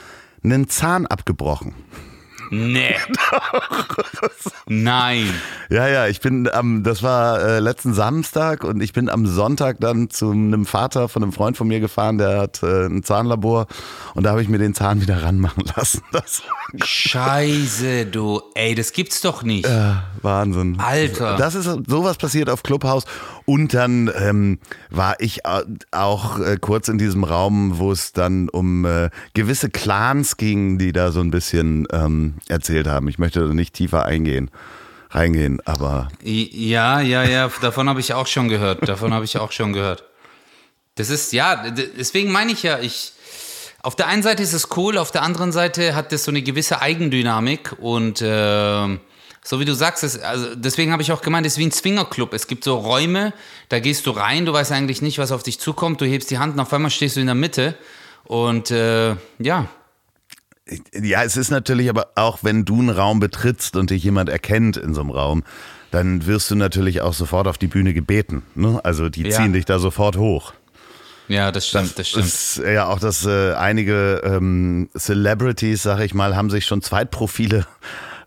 einen Zahn abgebrochen. Nee. Nein. Ja, ja, ich bin am, das war äh, letzten Samstag und ich bin am Sonntag dann zu einem Vater von einem Freund von mir gefahren, der hat äh, ein Zahnlabor und da habe ich mir den Zahn wieder ranmachen lassen. Das Scheiße, du. Ey, das gibt's doch nicht. äh, Wahnsinn. Alter. Das ist sowas passiert auf Clubhouse und dann ähm, war ich au- auch äh, kurz in diesem Raum, wo es dann um äh, gewisse Clans ging, die da so ein bisschen ähm, erzählt haben. Ich möchte da nicht tiefer eingehen, reingehen, aber Ja, ja, ja, davon habe ich auch schon gehört. Davon habe ich auch schon gehört. Das ist, ja, deswegen meine ich ja, ich. Auf der einen Seite ist es cool, auf der anderen Seite hat das so eine gewisse Eigendynamik und ähm, so wie du sagst, es, also deswegen habe ich auch gemeint, es ist wie ein Swingerclub. Es gibt so Räume, da gehst du rein, du weißt eigentlich nicht, was auf dich zukommt, du hebst die Hand und auf einmal stehst du in der Mitte und äh, ja, Ja, es ist natürlich aber auch, wenn du einen Raum betrittst und dich jemand erkennt in so einem Raum, dann wirst du natürlich auch sofort auf die Bühne gebeten. Ne? Also die Ja. ziehen dich da sofort hoch. ja, das stimmt, das stimmt. ist ja auch, dass äh, einige ähm, Celebrities, sag ich mal, haben sich schon Zweitprofile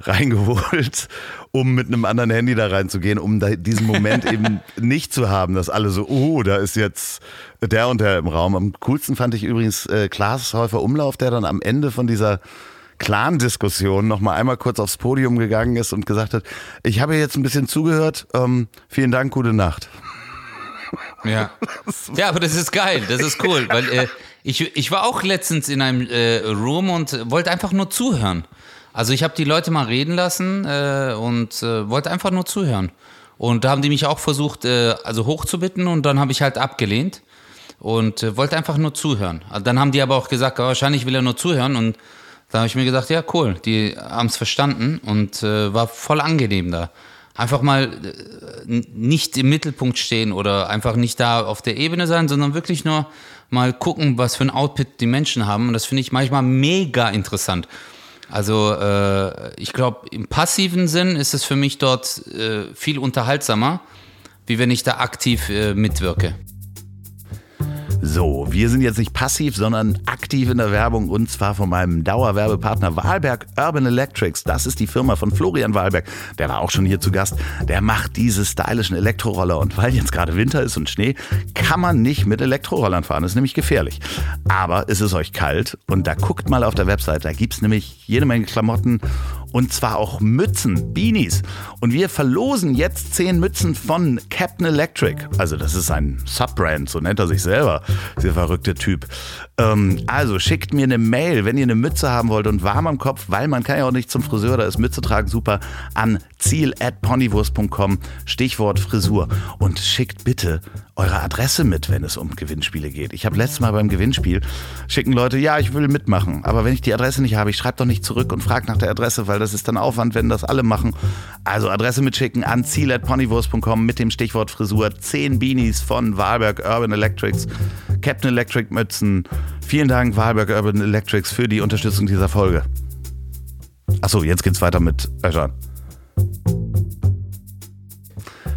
reingeholt, um mit einem anderen Handy da reinzugehen, um da diesen Moment eben nicht zu haben, dass alle so, oh, da ist jetzt der und der im Raum. Am coolsten fand ich übrigens äh, Klaas Häufer Umlauf, der dann am Ende von dieser Clan-Diskussion noch mal einmal kurz aufs Podium gegangen ist und gesagt hat, ich habe jetzt ein bisschen zugehört, ähm, vielen Dank, gute Nacht. Ja. ja, aber das ist geil, das ist cool, weil äh, ich, ich war auch letztens in einem äh, Room und wollte einfach nur zuhören. Also ich habe die Leute mal reden lassen äh, und äh, wollte einfach nur zuhören. Und da haben die mich auch versucht, äh, also hochzubitten und dann habe ich halt abgelehnt und äh, wollte einfach nur zuhören. Also dann haben die aber auch gesagt, ja, wahrscheinlich will er nur zuhören und da habe ich mir gedacht, ja cool, die haben es verstanden und äh, war voll angenehm da. Einfach mal äh, nicht im Mittelpunkt stehen oder einfach nicht da auf der Ebene sein, sondern wirklich nur mal gucken, was für ein Output die Menschen haben. Und das finde ich manchmal mega interessant. Also äh, ich glaube, im passiven Sinn ist es für mich dort äh, viel unterhaltsamer, wie wenn ich da aktiv äh, mitwirke. So, wir sind jetzt nicht passiv, sondern aktiv in der Werbung und zwar von meinem Dauerwerbepartner Wahlberg Urban Electrics. Das ist die Firma von Florian Wahlberg. Der war auch schon hier zu Gast. Der macht diese stylischen Elektroroller und weil jetzt gerade Winter ist und Schnee, kann man nicht mit Elektrorollern fahren. Das ist nämlich gefährlich. Aber es ist euch kalt und da guckt mal auf der Website. Da gibt's nämlich jede Menge Klamotten und zwar auch Mützen, Beanies. Und wir verlosen jetzt zehn Mützen von Captain Electric. Also das ist ein Subbrand, so nennt er sich selber, dieser verrückte Typ. Ähm, also schickt mir eine Mail, wenn ihr eine Mütze haben wollt und warm am Kopf, weil man kann ja auch nicht zum Friseur, da ist Mütze tragen super, an ziel.ponywurst.com, Stichwort Frisur. Und schickt bitte eure Adresse mit, wenn es um Gewinnspiele geht. Ich habe letztes Mal beim Gewinnspiel, schicken Leute, ja, ich will mitmachen, aber wenn ich die Adresse nicht habe, ich schreibe doch nicht zurück und frage nach der Adresse, weil das ist dann Aufwand, wenn das alle machen. Also Adresse mitschicken an ziel.ponywurst.com mit dem Stichwort Frisur. 10 Beanies von Wahlberg Urban Electrics, Captain Electric Mützen. Vielen Dank, Wahlberg Urban Electrics, für die Unterstützung dieser Folge. Achso, jetzt geht's weiter mit Özcan.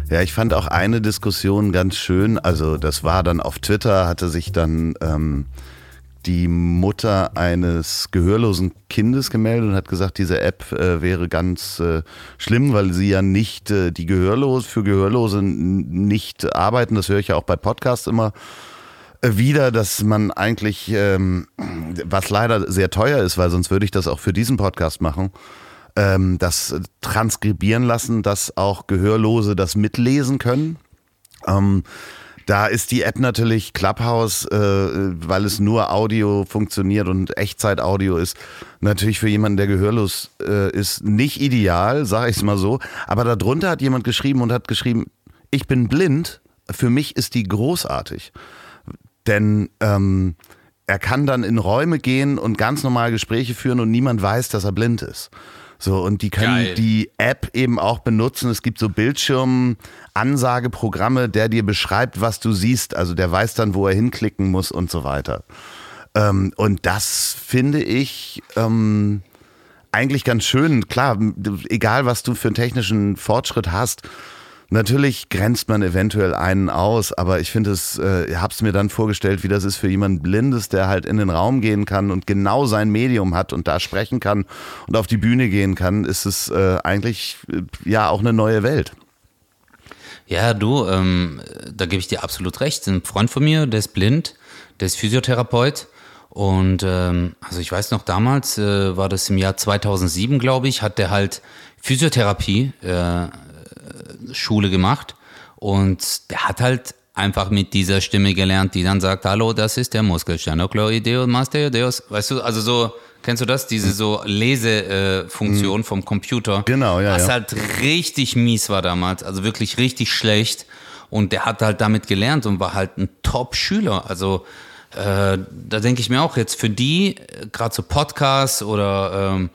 Ja, ich fand auch eine Diskussion ganz schön. Also, das war dann auf Twitter, hatte sich dann ähm, die Mutter eines gehörlosen Kindes gemeldet und hat gesagt, diese App äh, wäre ganz äh, schlimm, weil sie ja nicht äh, die Gehörlos für Gehörlose nicht arbeiten. Das höre ich ja auch bei Podcasts immer äh, wieder, dass man eigentlich, ähm, was leider sehr teuer ist, weil sonst würde ich das auch für diesen Podcast machen, ähm, das transkribieren lassen, dass auch Gehörlose das mitlesen können. Ähm, da ist die App natürlich Clubhouse, äh, weil es nur Audio funktioniert und Echtzeit-Audio ist, natürlich für jemanden, der gehörlos äh, ist, nicht ideal, sage ich es mal so. Aber darunter hat jemand geschrieben und hat geschrieben, ich bin blind, für mich ist die großartig. Denn ähm, er kann dann in Räume gehen und ganz normal Gespräche führen und niemand weiß, dass er blind ist. So, und die können Geil. die App eben auch benutzen. Es gibt so Bildschirm-Ansageprogramme, der dir beschreibt, was du siehst. Also der weiß dann, wo er hinklicken muss und so weiter. Ähm, und das finde ich ähm, eigentlich ganz schön. Klar, egal was du für einen technischen Fortschritt hast, Natürlich grenzt man eventuell einen aus, aber ich finde es, äh, es mir dann vorgestellt, wie das ist für jemanden Blindes, der halt in den Raum gehen kann und genau sein Medium hat und da sprechen kann und auf die Bühne gehen kann, ist es äh, eigentlich äh, ja auch eine neue Welt. Ja, du, ähm, da gebe ich dir absolut recht. Ein Freund von mir, der ist blind, der ist Physiotherapeut. Und ähm, also ich weiß noch, damals äh, war das im Jahr 2007, glaube ich, hat der halt Physiotherapie äh, Schule gemacht und der hat halt einfach mit dieser Stimme gelernt, die dann sagt, hallo, das ist der Muskelsternocleideus mastoideus. Weißt du, also so, kennst du das? Diese so Lesefunktion äh, vom Computer. Genau, ja, Was ja. halt richtig mies war damals, also wirklich richtig schlecht. Und der hat halt damit gelernt und war halt ein Top-Schüler. Also äh, da denke ich mir auch jetzt für die, gerade so Podcasts oder ähm,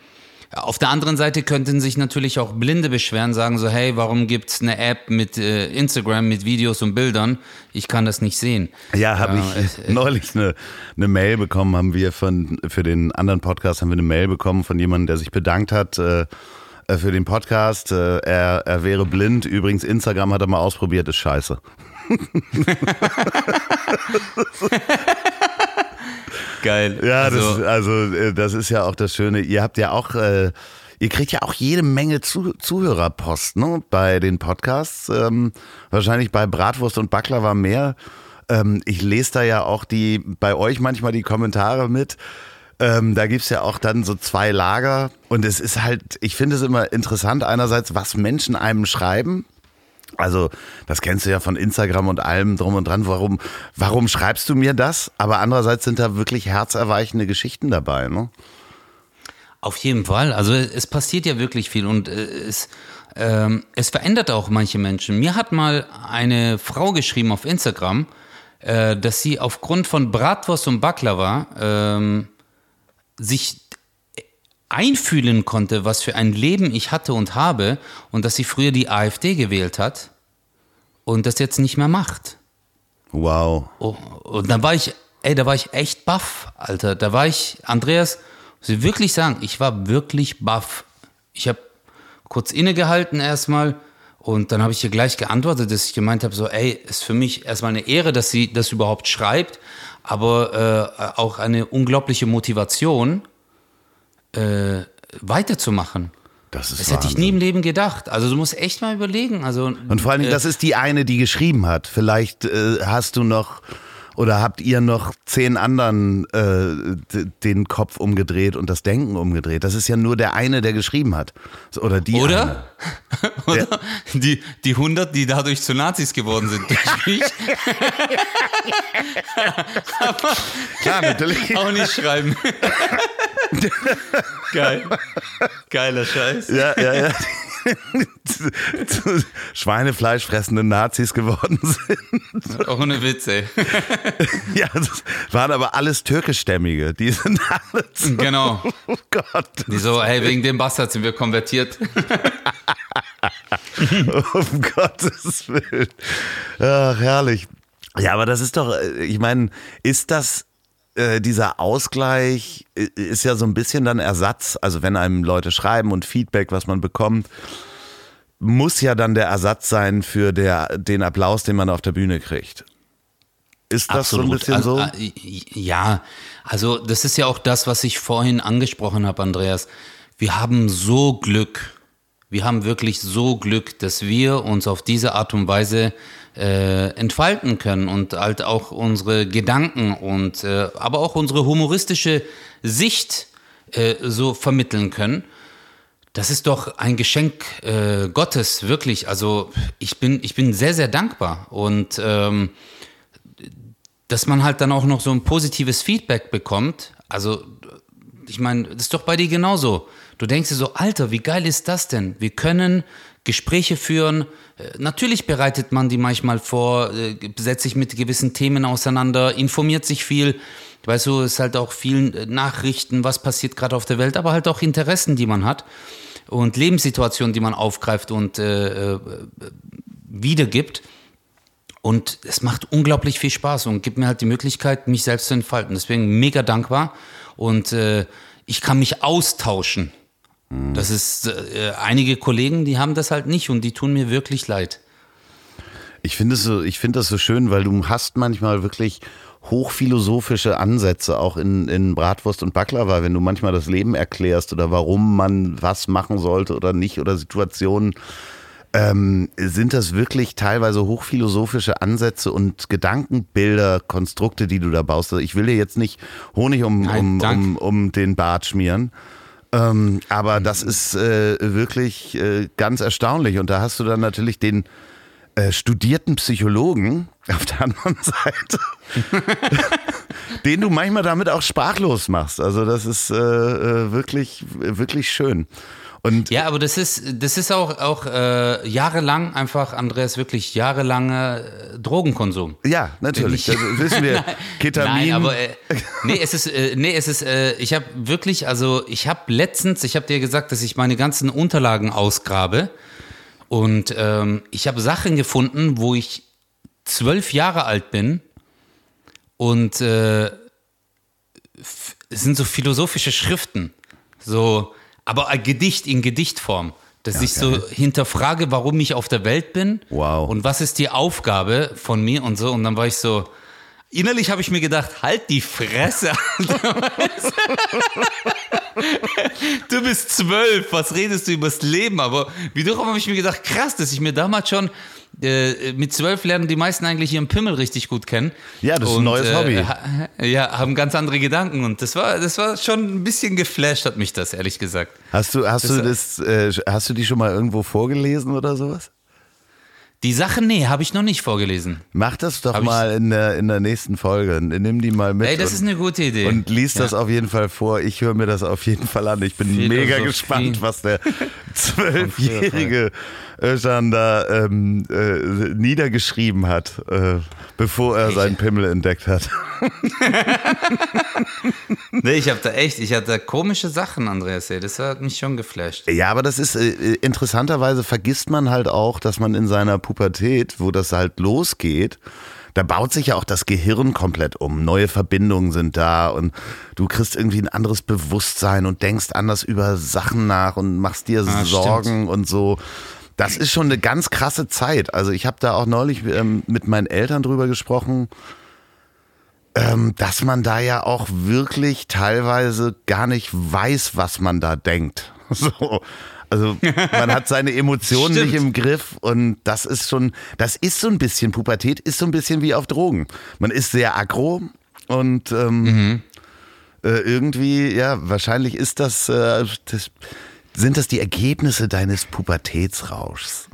auf der anderen Seite könnten sich natürlich auch Blinde beschweren, sagen so, hey, warum gibt's eine App mit äh, Instagram mit Videos und Bildern? Ich kann das nicht sehen. Ja, habe Ja, ich äh, neulich eine, eine Mail bekommen, haben wir von, für den anderen Podcast haben wir eine Mail bekommen von jemandem, der sich bedankt hat äh, äh, für den Podcast. Äh, er, er wäre blind. Übrigens, Instagram hat er mal ausprobiert, ist scheiße. Geil. Ja, also, das, also äh, das ist ja auch das Schöne. Ihr habt ja auch, äh, ihr kriegt ja auch jede Menge Zu Zuhörerpost ne, bei den Podcasts. Ähm, wahrscheinlich bei Bratwurst und Baklava mehr. Ähm, ich lese da ja auch die bei euch manchmal die Kommentare mit. Ähm, da gibt's ja auch dann so zwei Lager. Und es ist halt, ich finde es immer interessant, einerseits, was Menschen einem schreiben. Also, das kennst du ja von Instagram und allem drum und dran. Warum, warum schreibst du mir das? Aber andererseits sind da wirklich herzerweichende Geschichten dabei, ne? Auf jeden Fall. Also es passiert ja wirklich viel und äh, es, ähm, es verändert auch manche Menschen. Mir hat mal eine Frau geschrieben auf Instagram, äh, dass sie aufgrund von Bratwurst und Baklava ähm, sich einfühlen konnte, was für ein Leben ich hatte und habe und dass sie früher die AfD gewählt hat und das jetzt nicht mehr macht. Wow. Oh, und dann war ich, ey, da war ich echt baff, Alter. Da war ich, Andreas, muss ich wirklich sagen, ich war wirklich baff. Ich habe kurz innegehalten erstmal und dann habe ich ihr gleich geantwortet, dass ich gemeint habe, so, ey, ist für mich erstmal eine Ehre, dass sie das überhaupt schreibt, aber äh, auch eine unglaubliche Motivation, äh, weiterzumachen. Das ist Das hätte ich nie im Leben gedacht. Also du musst echt mal überlegen. Also, Und vor allen Dingen, äh, das ist die eine, die geschrieben hat. Vielleicht äh, hast du noch oder habt ihr noch zehn anderen äh, den Kopf umgedreht und das Denken umgedreht. Das ist ja nur der eine, der geschrieben hat. Oder die eine. Oder? Oder? Die, die 100, die dadurch zu Nazis geworden sind durch mich, Klar, natürlich. auch nicht schreiben. Geil. Geiler Scheiß. ja, ja, ja. Zu, Schweinefleisch fressende Nazis geworden sind. Ohne Witze. Ja, das waren aber alles türkischstämmige. Die sind alles. Genau. Oh Gott. Die so, hey, wegen dem Bastard sind wir konvertiert. Um Gottes Willen. Ach, herrlich. Ja, aber das ist doch, äh, ich meine, ist das, äh, dieser Ausgleich äh, ist ja so ein bisschen dann Ersatz, also wenn einem Leute schreiben und Feedback, was man bekommt, muss ja dann der Ersatz sein für der, den Applaus, den man auf der Bühne kriegt. Ist das so ein bisschen Also, so? äh, Ja, also das ist ja auch das, was ich vorhin angesprochen habe, Andreas. Wir haben so Glück. Wir haben wirklich so Glück, dass wir uns auf diese Art und Weise äh, entfalten können und halt auch unsere Gedanken und äh, aber auch unsere humoristische Sicht äh, so vermitteln können. Das ist doch ein Geschenk äh, Gottes, wirklich. Also ich bin, ich bin sehr, sehr dankbar. Und ähm, dass man halt dann auch noch so ein positives Feedback bekommt. Also, ich meine, das ist doch bei dir genauso. Du denkst dir so, Alter, wie geil ist das denn? Wir können Gespräche führen. Äh, Natürlich bereitet man die manchmal vor, äh, setzt sich mit gewissen Themen auseinander, informiert sich viel. Weißt du, es ist halt auch vielen äh, Nachrichten, was passiert gerade auf der Welt, aber halt auch Interessen, die man hat und Lebenssituationen, die man aufgreift und äh, wiedergibt. Und es macht unglaublich viel Spaß und gibt mir halt die Möglichkeit, mich selbst zu entfalten. Deswegen mega dankbar und äh, ich kann mich austauschen. Das ist äh, einige Kollegen, die haben das halt nicht und die tun mir wirklich leid. Ich finde so, ich finde das so schön, weil du hast manchmal wirklich hochphilosophische Ansätze auch in, in Bratwurst und Baklava, wenn du manchmal das Leben erklärst oder warum man was machen sollte oder nicht oder Situationen. Ähm, sind das wirklich teilweise hochphilosophische Ansätze und Gedankenbilder, Konstrukte, die du da baust? Also ich will dir jetzt nicht Honig um, Nein, um, um, um den Bart schmieren. Ähm, aber das ist äh, wirklich äh, ganz erstaunlich. Und da hast du dann natürlich den äh, studierten Psychologen auf der anderen Seite, den du manchmal damit auch sprachlos machst. Also das ist äh, äh, wirklich, wirklich schön. Und Ja, aber das ist, das ist auch, auch äh, jahrelang einfach, Andreas, wirklich jahrelange äh, Drogenkonsum. ja, natürlich, das wissen wir. Ketamin. Nein, aber äh, nee, es ist äh, nee, es ist äh, ich habe wirklich also ich habe letztens, ich habe dir gesagt, dass ich meine ganzen Unterlagen ausgrabe und ähm, ich habe Sachen gefunden, wo ich zwölf Jahre alt bin und äh, es sind so philosophische Schriften, so aber ein Gedicht in Gedichtform. Dass ich so hinterfrage, warum ich auf der Welt bin Wow. und was ist die Aufgabe von mir und so. Und dann war ich so, innerlich habe ich mir gedacht, halt die Fresse. du bist zwölf, was redest du übers Leben? Aber wiederum habe ich mir gedacht, krass, dass ich mir damals schon äh, mit zwölf lernen die meisten eigentlich ihren Pimmel richtig gut kennen. Ja, das ist ein Und, neues äh, Hobby. ha- Ja, haben ganz andere Gedanken und das war, das war schon ein bisschen geflasht, hat mich das, ehrlich gesagt. Hast du, hast Das- du das, äh, hast du die schon mal irgendwo vorgelesen oder sowas? Die Sache, nee, habe ich noch nicht vorgelesen. Mach das doch Hab mal in der, in der nächsten Folge. Nimm die mal mit. Ey, das und, ist eine gute Idee. Und lies das Ja. auf jeden Fall vor. Ich höre mir das auf jeden Fall an. Ich bin Philosophie. mega gespannt, was der zwölfjährige Özcan da ähm, äh, niedergeschrieben hat, äh, bevor er seinen Pimmel entdeckt hat. Nee, ich habe da echt, ich hatte komische Sachen, Andreas, ey. Das hat mich schon geflasht. Ja, aber das ist äh, interessanterweise vergisst man halt auch, dass man in seiner Pubertät, wo das halt losgeht, da baut sich ja auch das Gehirn komplett um. Neue Verbindungen sind da und du kriegst irgendwie ein anderes Bewusstsein und denkst anders über Sachen nach und machst dir Ah, Sorgen und so. Das ist schon eine ganz krasse Zeit. Also ich habe da auch neulich ähm, mit meinen Eltern drüber gesprochen, ähm, dass man da ja auch wirklich teilweise gar nicht weiß, was man da denkt. So. Also man hat seine Emotionen nicht im Griff und das ist schon, das ist so ein bisschen, Pubertät ist so ein bisschen wie auf Drogen. Man ist sehr aggro und ähm, äh, irgendwie, ja, wahrscheinlich ist das, äh, das, sind das die Ergebnisse deines Pubertätsrauschs.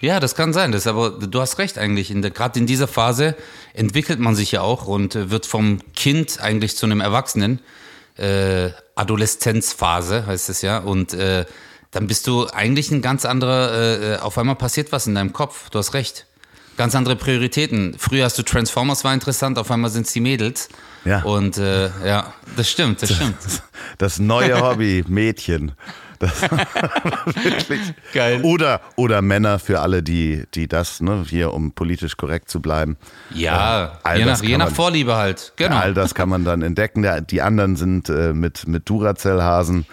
Ja, das kann sein. Das aber du hast recht eigentlich. Gerade in dieser Phase entwickelt man sich ja auch und äh, wird vom Kind eigentlich zu einem Erwachsenen. Äh, Adoleszenzphase heißt es ja. Und äh, dann bist du eigentlich ein ganz anderer. Äh, äh, auf einmal passiert was in deinem Kopf. Du hast recht. Ganz andere Prioritäten. Früher hast du Transformers war interessant. Auf einmal sind es die Mädels. Ja. Und äh, ja, das stimmt. Das stimmt. Das neue Hobby, Mädchen. Das wirklich. Geil. Oder, oder Männer für alle, die, die das, ne, hier, um politisch korrekt zu bleiben. Ja, all je nach, je nach man- Vorliebe halt. Genau. All das kann man dann entdecken. Der, die anderen sind äh, mit, mit Duracell-Hasen,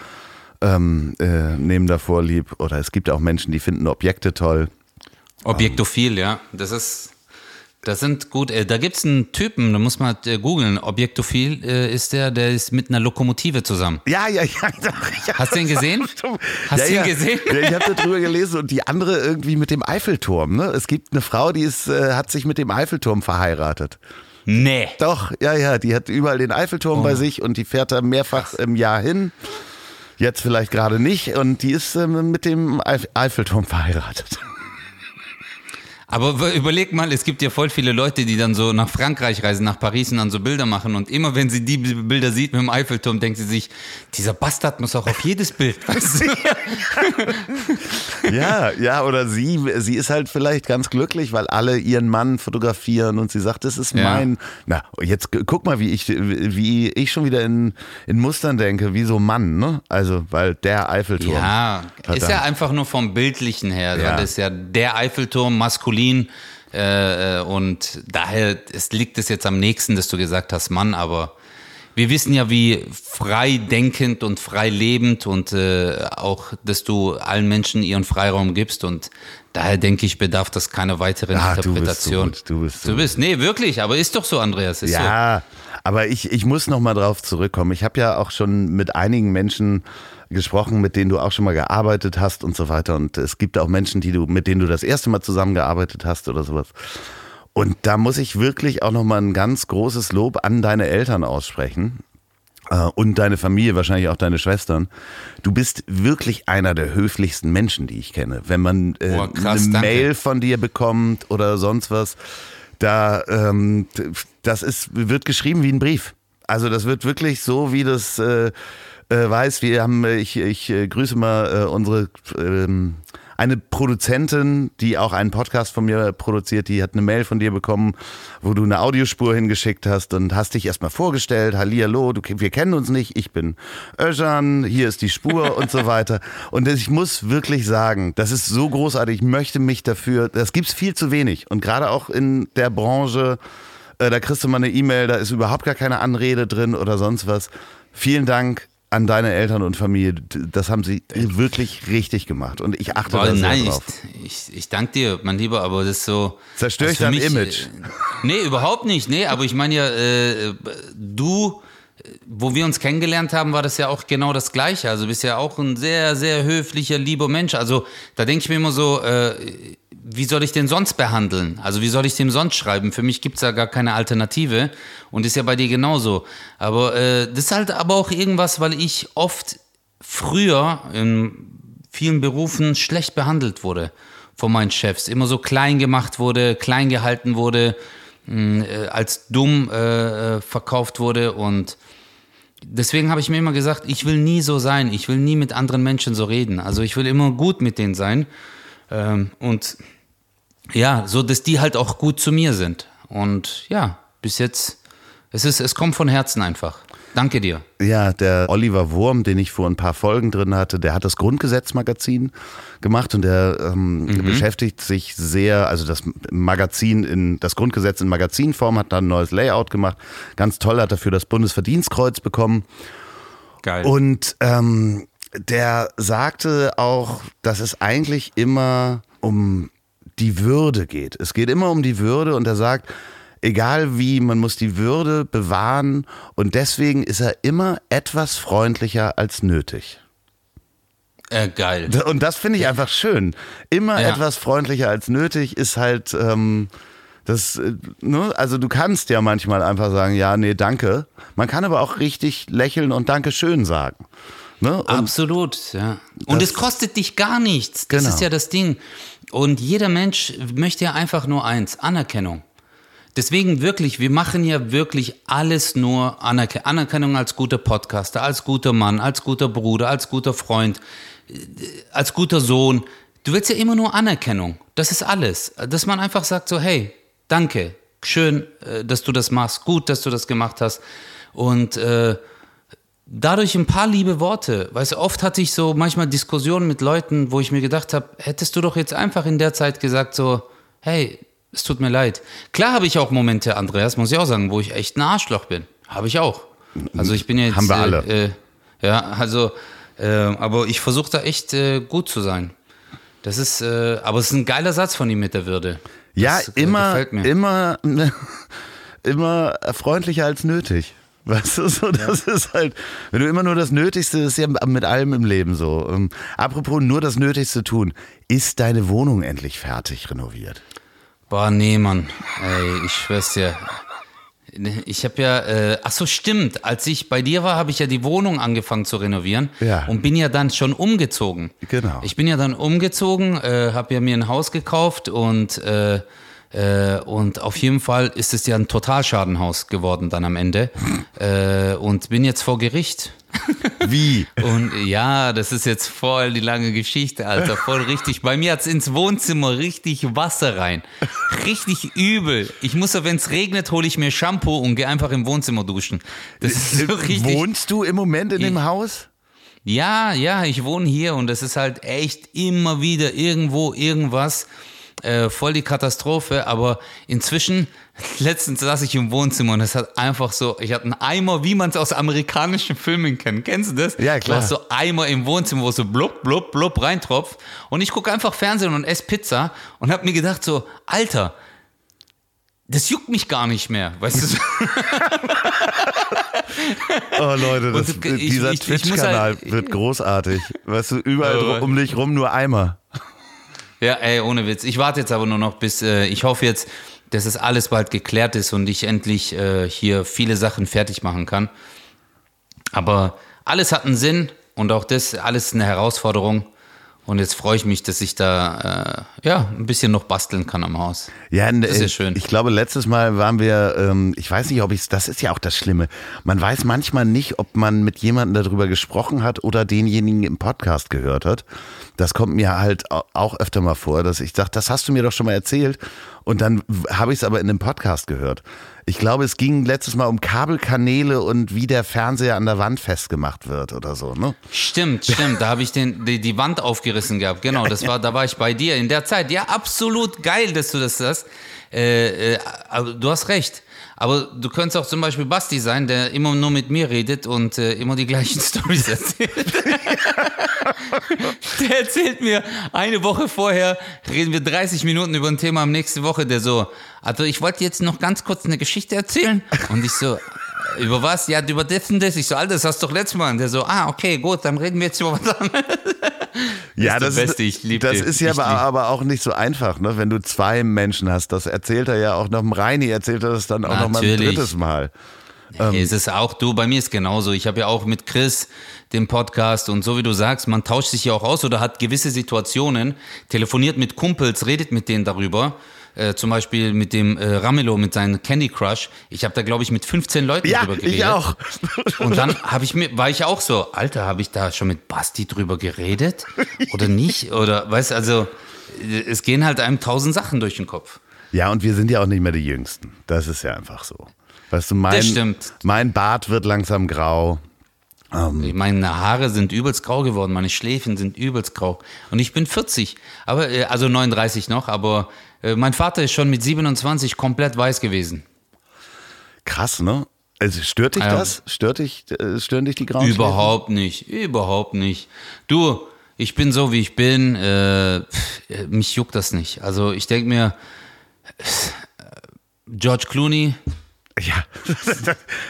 ähm, äh, nehmen da Vorlieb. Oder es gibt auch Menschen, die finden Objekte toll. Objektophil, ja. Das ist. Das sind gut. Äh, da gibt es einen Typen, da muss man äh, googeln. Objektophil äh, ist der, der ist mit einer Lokomotive zusammen. Ja, ja, ja. ja. Hast du ihn gesehen? Hast ja, du ihn ja. gesehen? Ich habe darüber gelesen und die andere irgendwie mit dem Eiffelturm. Ne? Es gibt eine Frau, die ist, äh, hat sich mit dem Eiffelturm verheiratet. Nee. Doch, ja, ja, die hat überall den Eiffelturm Oh. bei sich und die fährt da mehrfach im Jahr hin. Jetzt vielleicht gerade nicht und die ist ähm, mit dem Eif Eiffelturm verheiratet. Aber überleg mal, es gibt ja voll viele Leute, die dann so nach Frankreich reisen, nach Paris und dann so Bilder machen. Und immer wenn sie die Bilder sieht mit dem Eiffelturm, denkt sie sich, dieser Bastard muss auch auf jedes Bild. Weißt du? Ja, ja, oder sie, sie ist halt vielleicht ganz glücklich, weil alle ihren Mann fotografieren und sie sagt, das ist Ja. mein. Na, jetzt gu- guck mal, wie ich, wie ich schon wieder in, in Mustern denke, wie so Mann, ne? Also, weil der Eiffelturm. Ja, ist ja Verdammt. einfach nur vom Bildlichen her. Ja. Das ist ja der Eiffelturm maskulin. Äh, äh, und daher es liegt es jetzt am nächsten, dass du gesagt hast, Mann, aber wir wissen ja, wie frei denkend und frei lebend und äh, auch, dass du allen Menschen ihren Freiraum gibst und daher denke ich, bedarf das keiner weiteren Ah, du bist so Interpretation. gut, du bist so du bist, nee, wirklich, aber ist doch so, Andreas, ist so. Ja, aber ich, ich muss noch mal drauf zurückkommen. Ich habe ja auch schon mit einigen Menschen gesprochen, mit denen du auch schon mal gearbeitet hast und so weiter. Und es gibt auch Menschen, die du, mit denen du das erste Mal zusammengearbeitet hast oder sowas. Und da muss ich wirklich auch noch mal ein ganz großes Lob an deine Eltern aussprechen. Äh, Und deine Familie, wahrscheinlich auch deine Schwestern. Du bist wirklich einer der höflichsten Menschen, die ich kenne. Wenn man äh, Boah, krass, eine danke. Mail von dir bekommt oder sonst was, da ähm, das ist wird geschrieben wie ein Brief. Also das wird wirklich so, wie das äh, äh, weiß. Wir haben, äh, ich, ich äh, grüße mal unsere ähm, eine Produzentin, die auch einen Podcast von mir produziert, die hat eine Mail von dir bekommen, wo du eine Audiospur hingeschickt hast und hast dich erstmal vorgestellt, Hallihallo, du, wir kennen uns nicht, ich bin Özcan, hier ist die Spur und so weiter. Und ich muss wirklich sagen, das ist so großartig, ich möchte mich dafür, das gibt's viel zu wenig und gerade auch in der Branche, äh, da kriegst du mal eine E-Mail, da ist überhaupt gar keine Anrede drin oder sonst was. Vielen Dank an deine Eltern und Familie. Das haben sie wirklich richtig gemacht. Und ich achte Boah, da sehr nein, drauf. ich, ich, ich danke dir, mein Lieber, aber das ist so. Zerstör das ich dein mich, Image? äh, Nee, überhaupt nicht. Nee, aber ich meine ja, äh, du, wo wir uns kennengelernt haben, war das ja auch genau das Gleiche. Also bist ja auch ein sehr, sehr höflicher, lieber Mensch. Also da denke ich mir immer so, äh, wie soll ich den sonst behandeln? Also wie soll ich dem sonst schreiben? Für mich gibt's da gar keine Alternative und ist ja bei dir genauso. Aber äh, das ist halt aber auch irgendwas, weil ich oft früher in vielen Berufen schlecht behandelt wurde von meinen Chefs. Immer so klein gemacht wurde, klein gehalten wurde, mh, äh, als dumm äh, äh, verkauft wurde und deswegen habe ich mir immer gesagt, ich will nie so sein, ich will nie mit anderen Menschen so reden. Also ich will immer gut mit denen sein ähm, und ja, so dass die halt auch gut zu mir sind. Und ja, bis jetzt, es ist, es kommt von Herzen einfach. Danke dir. Ja, der Oliver Wurm, den ich vor ein paar Folgen drin hatte, der hat das Grundgesetzmagazin gemacht und der ähm, beschäftigt sich sehr, also das Magazin in, das Grundgesetz in Magazinform hat da ein neues Layout gemacht. Ganz toll, hat dafür das Bundesverdienstkreuz bekommen. Geil. Und ähm, der sagte auch, dass es eigentlich immer um die Würde geht. Es geht immer um die Würde und er sagt, egal wie, man muss die Würde bewahren und deswegen ist er immer etwas freundlicher als nötig. äh, geil. Und das finde ich einfach schön. Immer Ja. etwas freundlicher als nötig ist halt, ähm, das, äh, ne? also du kannst ja manchmal einfach sagen, ja, nee, danke. Man kann aber auch richtig lächeln und Dankeschön sagen. Ne? Absolut, ja. Und es kostet dich gar nichts. Das Genau. ist ja das Ding. Und jeder Mensch möchte ja einfach nur eins, Anerkennung. Deswegen wirklich, wir machen ja wirklich alles nur Anerke Anerkennung als guter Podcaster, als guter Mann, als guter Bruder, als guter Freund, äh, als guter Sohn. Du willst ja immer nur Anerkennung. Das ist alles. Dass man einfach sagt so, hey, danke, schön, äh, dass du das machst, gut, dass du das gemacht hast. Und äh, dadurch ein paar liebe Worte. Weißt du, oft hatte ich so manchmal Diskussionen mit Leuten, wo ich mir gedacht habe, hättest du doch jetzt einfach in der Zeit gesagt so, hey, es tut mir leid. Klar habe ich auch Momente, Andreas, muss ich auch sagen, wo ich echt ein Arschloch bin. Habe ich auch. Also ich bin jetzt... Haben wir alle. Äh, äh, ja, also, äh, aber ich versuche da echt äh, gut zu sein. Das ist, äh, aber es ist ein geiler Satz von ihm mit der Würde. ja, Das, äh, immer, immer, immer freundlicher als nötig. Weißt du, so, das ist halt, wenn du immer nur das Nötigste, das ist ja mit allem im Leben so. Ähm, apropos nur das Nötigste tun, ist deine Wohnung endlich fertig renoviert? Boah, nee, Mann. Ey, ich schwör's dir. Ich habe ja, äh, ach so stimmt, als ich bei dir war, habe ich ja die Wohnung angefangen zu renovieren Ja. und bin ja dann schon umgezogen. Genau. Ich bin ja dann umgezogen, äh, habe ja mir ein Haus gekauft und äh, äh, und auf jeden Fall ist es ja ein Totalschadenhaus geworden dann am Ende äh, und bin jetzt vor Gericht. Wie? Und ja, das ist jetzt voll die lange Geschichte, Alter. Voll richtig. Bei mir hat's ins Wohnzimmer richtig Wasser rein. Richtig übel. Ich muss, wenn es regnet, hole ich mir Shampoo und gehe einfach im Wohnzimmer duschen. Das ist so richtig. Wohnst du im Moment in dem Haus? Ja, ja, ich wohne hier und das ist halt echt immer wieder irgendwo irgendwas. Äh, voll die Katastrophe, aber inzwischen, letztens saß ich im Wohnzimmer und es hat einfach so, ich hatte einen Eimer, wie man es aus amerikanischen Filmen kennt. Kennst du das? Ja, klar. Du hast so Eimer im Wohnzimmer, wo so blub, blub, blub reintropft und ich gucke einfach Fernsehen und esse Pizza und habe mir gedacht so, Alter, das juckt mich gar nicht mehr, weißt du? Oh Leute, das, ich- dieser Twitch-Kanal halt- wird großartig. Weißt du, überall Oh. um dich rum nur Eimer. Ja, ey, ohne Witz. Ich warte jetzt aber nur noch bis, äh, ich hoffe jetzt, dass es alles bald geklärt ist und ich endlich äh, hier viele Sachen fertig machen kann. Aber alles hat einen Sinn und auch das, alles eine Herausforderung. Und jetzt freue ich mich, dass ich da äh, ja ein bisschen noch basteln kann am Haus. Ja, Das ist äh, ja schön. Ich glaube, letztes Mal waren wir, ähm, ich weiß nicht, ob ich das ist ja auch das Schlimme. Man weiß manchmal nicht, ob man mit jemandem darüber gesprochen hat oder denjenigen im Podcast gehört hat. Das kommt mir halt au- auch öfter mal vor, dass ich sage, das hast du mir doch schon mal erzählt. Und dann habe ich es aber in einem Podcast gehört. Ich glaube, es ging letztes Mal um Kabelkanäle und wie der Fernseher an der Wand festgemacht wird oder so, ne? Stimmt, stimmt. Da habe ich den, die, die Wand aufgerissen gehabt. Genau, das war, da war ich bei dir in der Zeit. Ja, absolut geil, dass du das sagst. Äh, äh, du hast recht. Aber du könntest auch zum Beispiel Basti sein, der immer nur mit mir redet und äh, immer die gleichen Stories erzählt. der erzählt mir eine Woche vorher, reden wir 30 Minuten über ein Thema am nächste Woche, der so, also ich wollte jetzt noch ganz kurz eine Geschichte erzählen. Und ich so, über was? Ja, über das und das. Ich so, Alter, das hast du doch letztes Mal. Und der so, ah, okay, gut, dann reden wir jetzt über was anderes. Ja, das ich lieb Das ist ja aber, aber auch nicht so einfach, ne? Wenn du zwei Menschen hast, das erzählt er ja auch noch dem Reini, erzählt er das dann auch noch mal ein drittes Mal. Hey, es ist auch du, bei mir ist genauso. Ich habe ja auch mit Chris den Podcast und so wie du sagst, man tauscht sich ja auch aus oder hat gewisse Situationen, telefoniert mit Kumpels, redet mit denen darüber. Äh, zum Beispiel mit dem äh, Ramelow, mit seinem Candy Crush. Ich habe da, glaube ich, mit 15 Leuten Ja, drüber geredet. ich auch. Und dann habe ich mir, war ich auch so, Alter, habe ich da schon mit Basti drüber geredet oder nicht? Oder weißt also, äh, es gehen halt einem tausend Sachen durch den Kopf. Ja, und wir sind ja auch nicht mehr die Jüngsten. Das ist ja einfach so. Weißt du, mein, mein Bart wird langsam grau. Meine Haare sind übelst grau geworden, meine Schläfen sind übelst grau. Und ich bin 40, aber, äh, also 39 noch, aber äh, mein Vater ist schon mit 27 komplett weiß gewesen. Krass, ne? Also stört dich Ja. das? Stört dich, äh, stören dich die grauen Überhaupt nicht, überhaupt nicht. Du, ich bin so, wie ich bin, äh, mich juckt das nicht. Also ich denke mir, äh, George Clooney, Ja.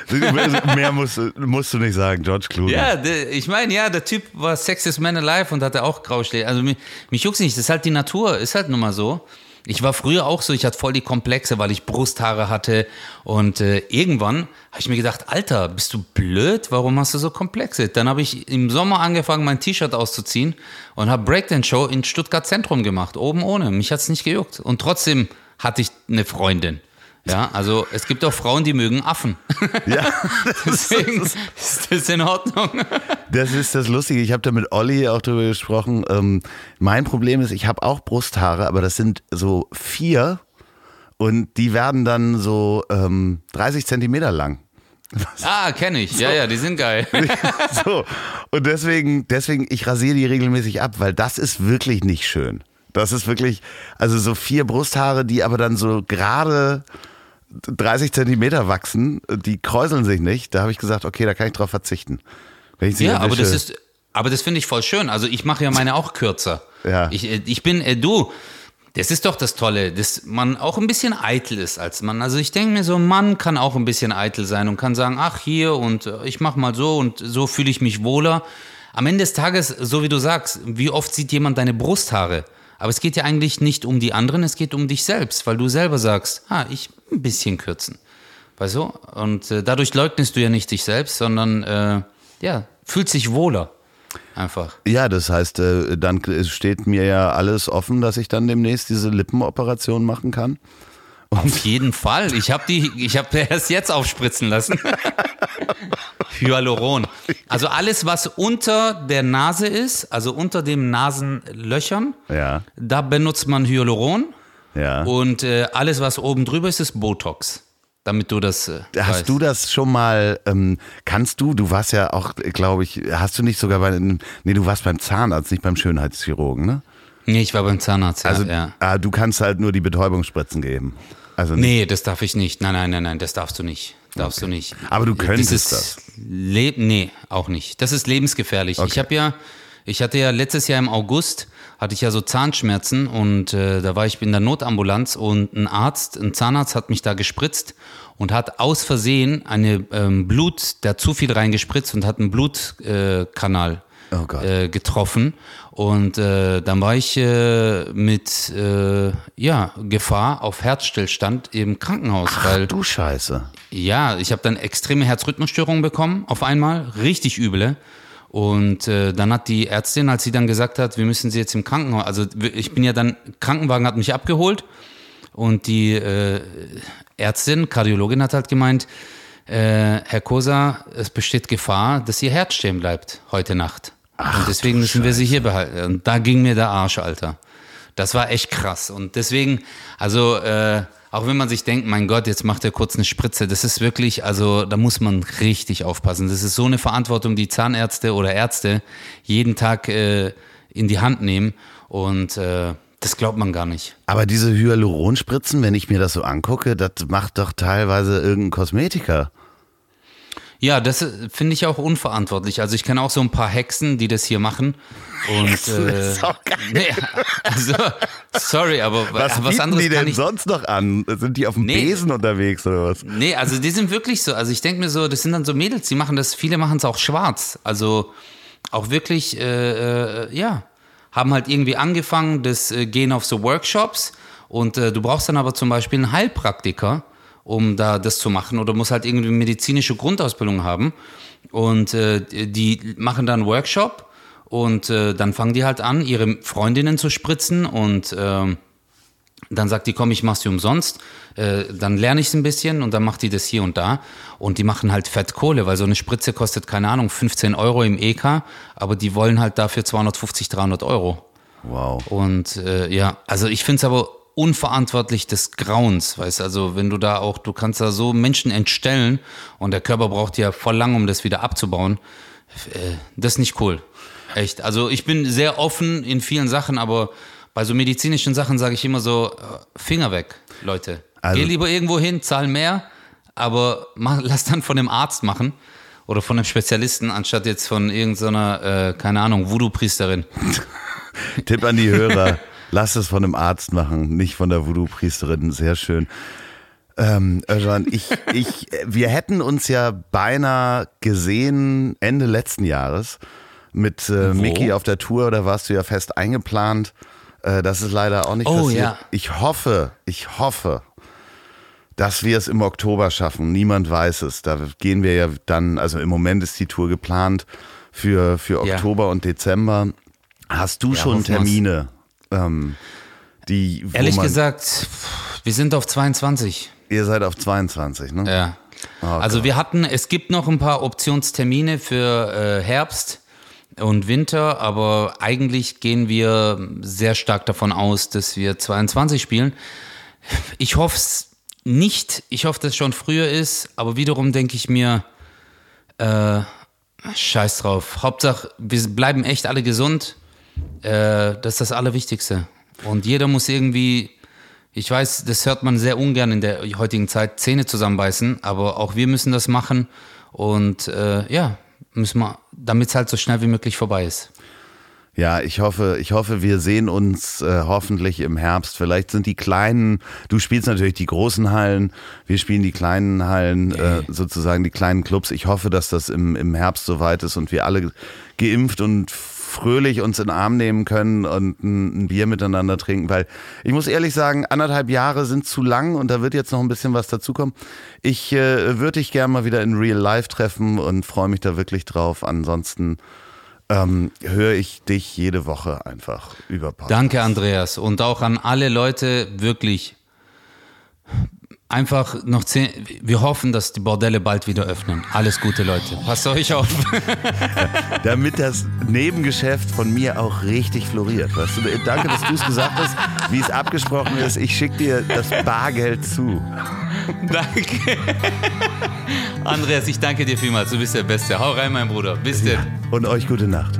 Mehr musst, du- musst du nicht sagen, George Clooney. Ja, ich meine, ja, der Typ war Sexiest Man Alive und hatte auch Grauschläge. Also mich, mich juckt's nicht, das ist halt die Natur, ist halt nun mal so. Ich war früher auch so, ich hatte voll die Komplexe, weil ich Brusthaare hatte und äh, irgendwann habe ich mir gedacht, Alter, bist du blöd? Warum hast du so Komplexe? Dann habe ich im Sommer angefangen, mein T-Shirt auszuziehen und habe Breakdance-Show in Stuttgart Zentrum gemacht, oben ohne. Mich hat's nicht gejuckt und trotzdem hatte ich eine Freundin. Ja, also es gibt auch Frauen, die mögen Affen. Ja, Deswegen ist das in Ordnung. Das ist das Lustige. Ich habe da mit Olli auch drüber gesprochen. Ähm, mein Problem ist, ich habe auch Brusthaare, aber das sind so vier und die werden dann so ähm, 30 Zentimeter lang. Ah, kenne ich. Ja, ja, die sind geil. so. Und deswegen, deswegen, ich rasiere die regelmäßig ab, weil das ist wirklich nicht schön. Das ist wirklich, also so vier Brusthaare, die aber dann so gerade 30 Zentimeter wachsen, die kräuseln sich nicht. Da habe ich gesagt, okay, da kann ich drauf verzichten. Ja, aber das ist, aber das finde ich voll schön. Also ich mache ja meine auch kürzer. Ja. Ich, äh, ich bin, äh, du, das ist doch das Tolle, dass man auch ein bisschen eitel ist als Mann. Also ich denke mir so, ein Mann kann auch ein bisschen eitel sein und kann sagen, ach hier und äh, ich mach mal so und so fühle ich mich wohler. Am Ende des Tages, so wie du sagst, wie oft sieht jemand deine Brusthaare? Aber es geht ja eigentlich nicht um die anderen, es geht um dich selbst, weil du selber sagst, ah, ich ein bisschen kürzen. Weißt du? Und äh, dadurch leugnest du ja nicht dich selbst, sondern äh, ja, fühlt sich wohler. Einfach. Ja, das heißt, äh, dann steht mir ja alles offen, dass ich dann demnächst diese Lippenoperation machen kann. Auf jeden Fall. Ich habe die, ich habe erst jetzt aufspritzen lassen. Hyaluron. Also alles, was unter der Nase ist, also unter den Nasenlöchern, Ja, da benutzt man Hyaluron. Ja. Und äh, alles, was oben drüber ist, ist Botox. Damit du das. Äh, Hast weißt. du das schon mal, ähm, kannst du, du warst ja auch, glaube ich, hast du nicht sogar bei, nee, du warst beim Zahnarzt, nicht beim Schönheitschirurgen, ne? Nee, ich war beim Zahnarzt. Ja, Also ja. ah, du kannst halt nur die Betäubungsspritzen geben. Also nicht. Nee, das darf ich nicht. Nein, nein, nein, nein, das darfst du nicht. Darfst du nicht. Aber du könntest das. Ist Le nee, auch nicht. Das ist lebensgefährlich. Ich habe ja, ich hatte ja letztes Jahr im August, hatte ich ja so Zahnschmerzen und äh, da war ich in der Notambulanz und ein Arzt, ein Zahnarzt hat mich da gespritzt und hat aus Versehen eine ähm, Blut, hat zu viel reingespritzt und hat einen Blutkanal äh, Oh äh, getroffen. Und äh, dann war ich äh, mit äh, ja, Gefahr auf Herzstillstand im Krankenhaus, weil Du Scheiße. ja, ich habe dann extreme Herzrhythmusstörungen bekommen, auf einmal, richtig üble. Und äh, dann hat die Ärztin, als sie dann gesagt hat, wir müssen sie jetzt im Krankenhaus, also ich bin ja dann, Krankenwagen hat mich abgeholt und die äh, Ärztin, Kardiologin hat halt gemeint, äh, Herr Kosa, es besteht Gefahr, dass Ihr Herz stehen bleibt heute Nacht. und deswegen müssen wir Sie hier behalten. Und da ging mir der Arsch, Alter. Das war echt krass. Und deswegen, also äh, auch wenn man sich denkt, mein Gott, jetzt macht er kurz eine Spritze, das ist wirklich, also da muss man richtig aufpassen. Das ist so eine Verantwortung, die Zahnärzte oder Ärzte jeden Tag äh, in die Hand nehmen. Und äh, das glaubt man gar nicht. Aber diese Hyaluronspritzen, wenn ich mir das so angucke, das macht doch teilweise irgendein Kosmetiker. Ja, das äh, finde ich auch unverantwortlich. Also ich kenne auch so ein paar Hexen, die das hier machen. Und äh, ist auch geil. nee, also sorry, aber Was, was anderes die denn ich sonst noch an? Sind die auf dem Nee. Besen unterwegs oder was? Nee, also die sind wirklich so. Also ich denke mir so, das sind dann so Mädels, die machen das, viele machen es auch schwarz. Also auch wirklich, äh, äh, ja, haben halt irgendwie angefangen, das äh, gehen auf so Workshops und äh, du brauchst dann aber zum Beispiel einen Heilpraktiker, um da das zu machen oder musst halt irgendwie medizinische Grundausbildung haben und äh, die machen dann einen Workshop und äh, dann fangen die halt an, ihre Freundinnen zu spritzen und ähm, dann sagt die, komm, ich mach's dir umsonst. Äh, dann lerne ich es ein bisschen und dann macht die das hier und da. Und die machen halt Fettkohle, weil so eine Spritze kostet, keine Ahnung, 15 Euro im EK, aber die wollen halt dafür 250, 300 Euro. Wow. Und äh, ja, also ich finde es aber unverantwortlich des Grauens, weißt also wenn du da auch, du kannst da so Menschen entstellen und der Körper braucht ja voll lang, um das wieder abzubauen. Äh, das ist nicht cool. Echt. Also ich bin sehr offen in vielen Sachen, aber bei so medizinischen Sachen sage ich immer so, äh, Finger weg, Leute. Also- Geh lieber irgendwo hin, zahl mehr, aber mach, lass dann von dem Arzt machen oder von einem Spezialisten, anstatt jetzt von irgendeiner, äh, keine Ahnung, Voodoo-Priesterin. Tipp an die Hörer, lass es von einem Arzt machen, nicht von der Voodoo-Priesterin. Sehr schön. Ähm, Özcan, ich, ich, wir hätten uns ja beinahe gesehen Ende letzten Jahres mit äh? Mickey auf der Tour, da warst du ja fest eingeplant. Äh, das ist leider auch nicht Oh, passiert. ja. Ich hoffe, ich hoffe, dass wir es im Oktober schaffen. Niemand weiß es. Da gehen wir ja dann, also im Moment ist die Tour geplant für, für Ja. Oktober und Dezember. Hast du Ja, schon. Termine, ähm, die, Ehrlich man, gesagt, wir sind auf 22. ihr seid auf 22, ne? Ja. Oh also wir hatten, es gibt noch ein paar Optionstermine für äh, Herbst und Winter, aber eigentlich gehen wir sehr stark davon aus, dass wir 22 spielen. Ich hoffe es nicht. Ich hoffe, dass es schon früher ist, aber wiederum denke ich mir, äh, scheiß drauf. Hauptsache, wir bleiben echt alle gesund. Äh, das ist das Allerwichtigste. Und jeder muss irgendwie, ich weiß, das hört man sehr ungern in der heutigen Zeit, Zähne zusammenbeißen, aber auch wir müssen das machen. Und äh, ja, müssen wir, damit es halt so schnell wie möglich vorbei ist. Ja, ich hoffe, ich hoffe, wir sehen uns äh, hoffentlich im Herbst. Vielleicht sind die kleinen, du spielst natürlich die großen Hallen, wir spielen die kleinen Hallen, äh, sozusagen die kleinen Clubs. Ich hoffe, dass das im, im Herbst soweit ist und wir alle geimpft und fröhlich uns in den Arm nehmen können und ein, ein Bier miteinander trinken, weil ich muss ehrlich sagen, anderthalb Jahre sind zu lang und da wird jetzt noch ein bisschen was dazukommen. Ich äh, würde dich gerne mal wieder in Real Life treffen und freue mich da wirklich drauf. Ansonsten ähm, höre ich dich jede Woche einfach über Podcast. Danke, Andreas. Und auch an alle Leute wirklich einfach noch zehn. Wir hoffen, dass die Bordelle bald wieder öffnen. Alles Gute, Leute. Passt euch auf. Damit das Nebengeschäft von mir auch richtig floriert. Weißt du, danke, dass du es gesagt hast, wie es abgesprochen ist. Ich schicke dir das Bargeld zu. Danke. Andreas, ich danke dir vielmals. Du bist der Beste. Hau rein, mein Bruder. Bis denn. Ja. Und euch gute Nacht.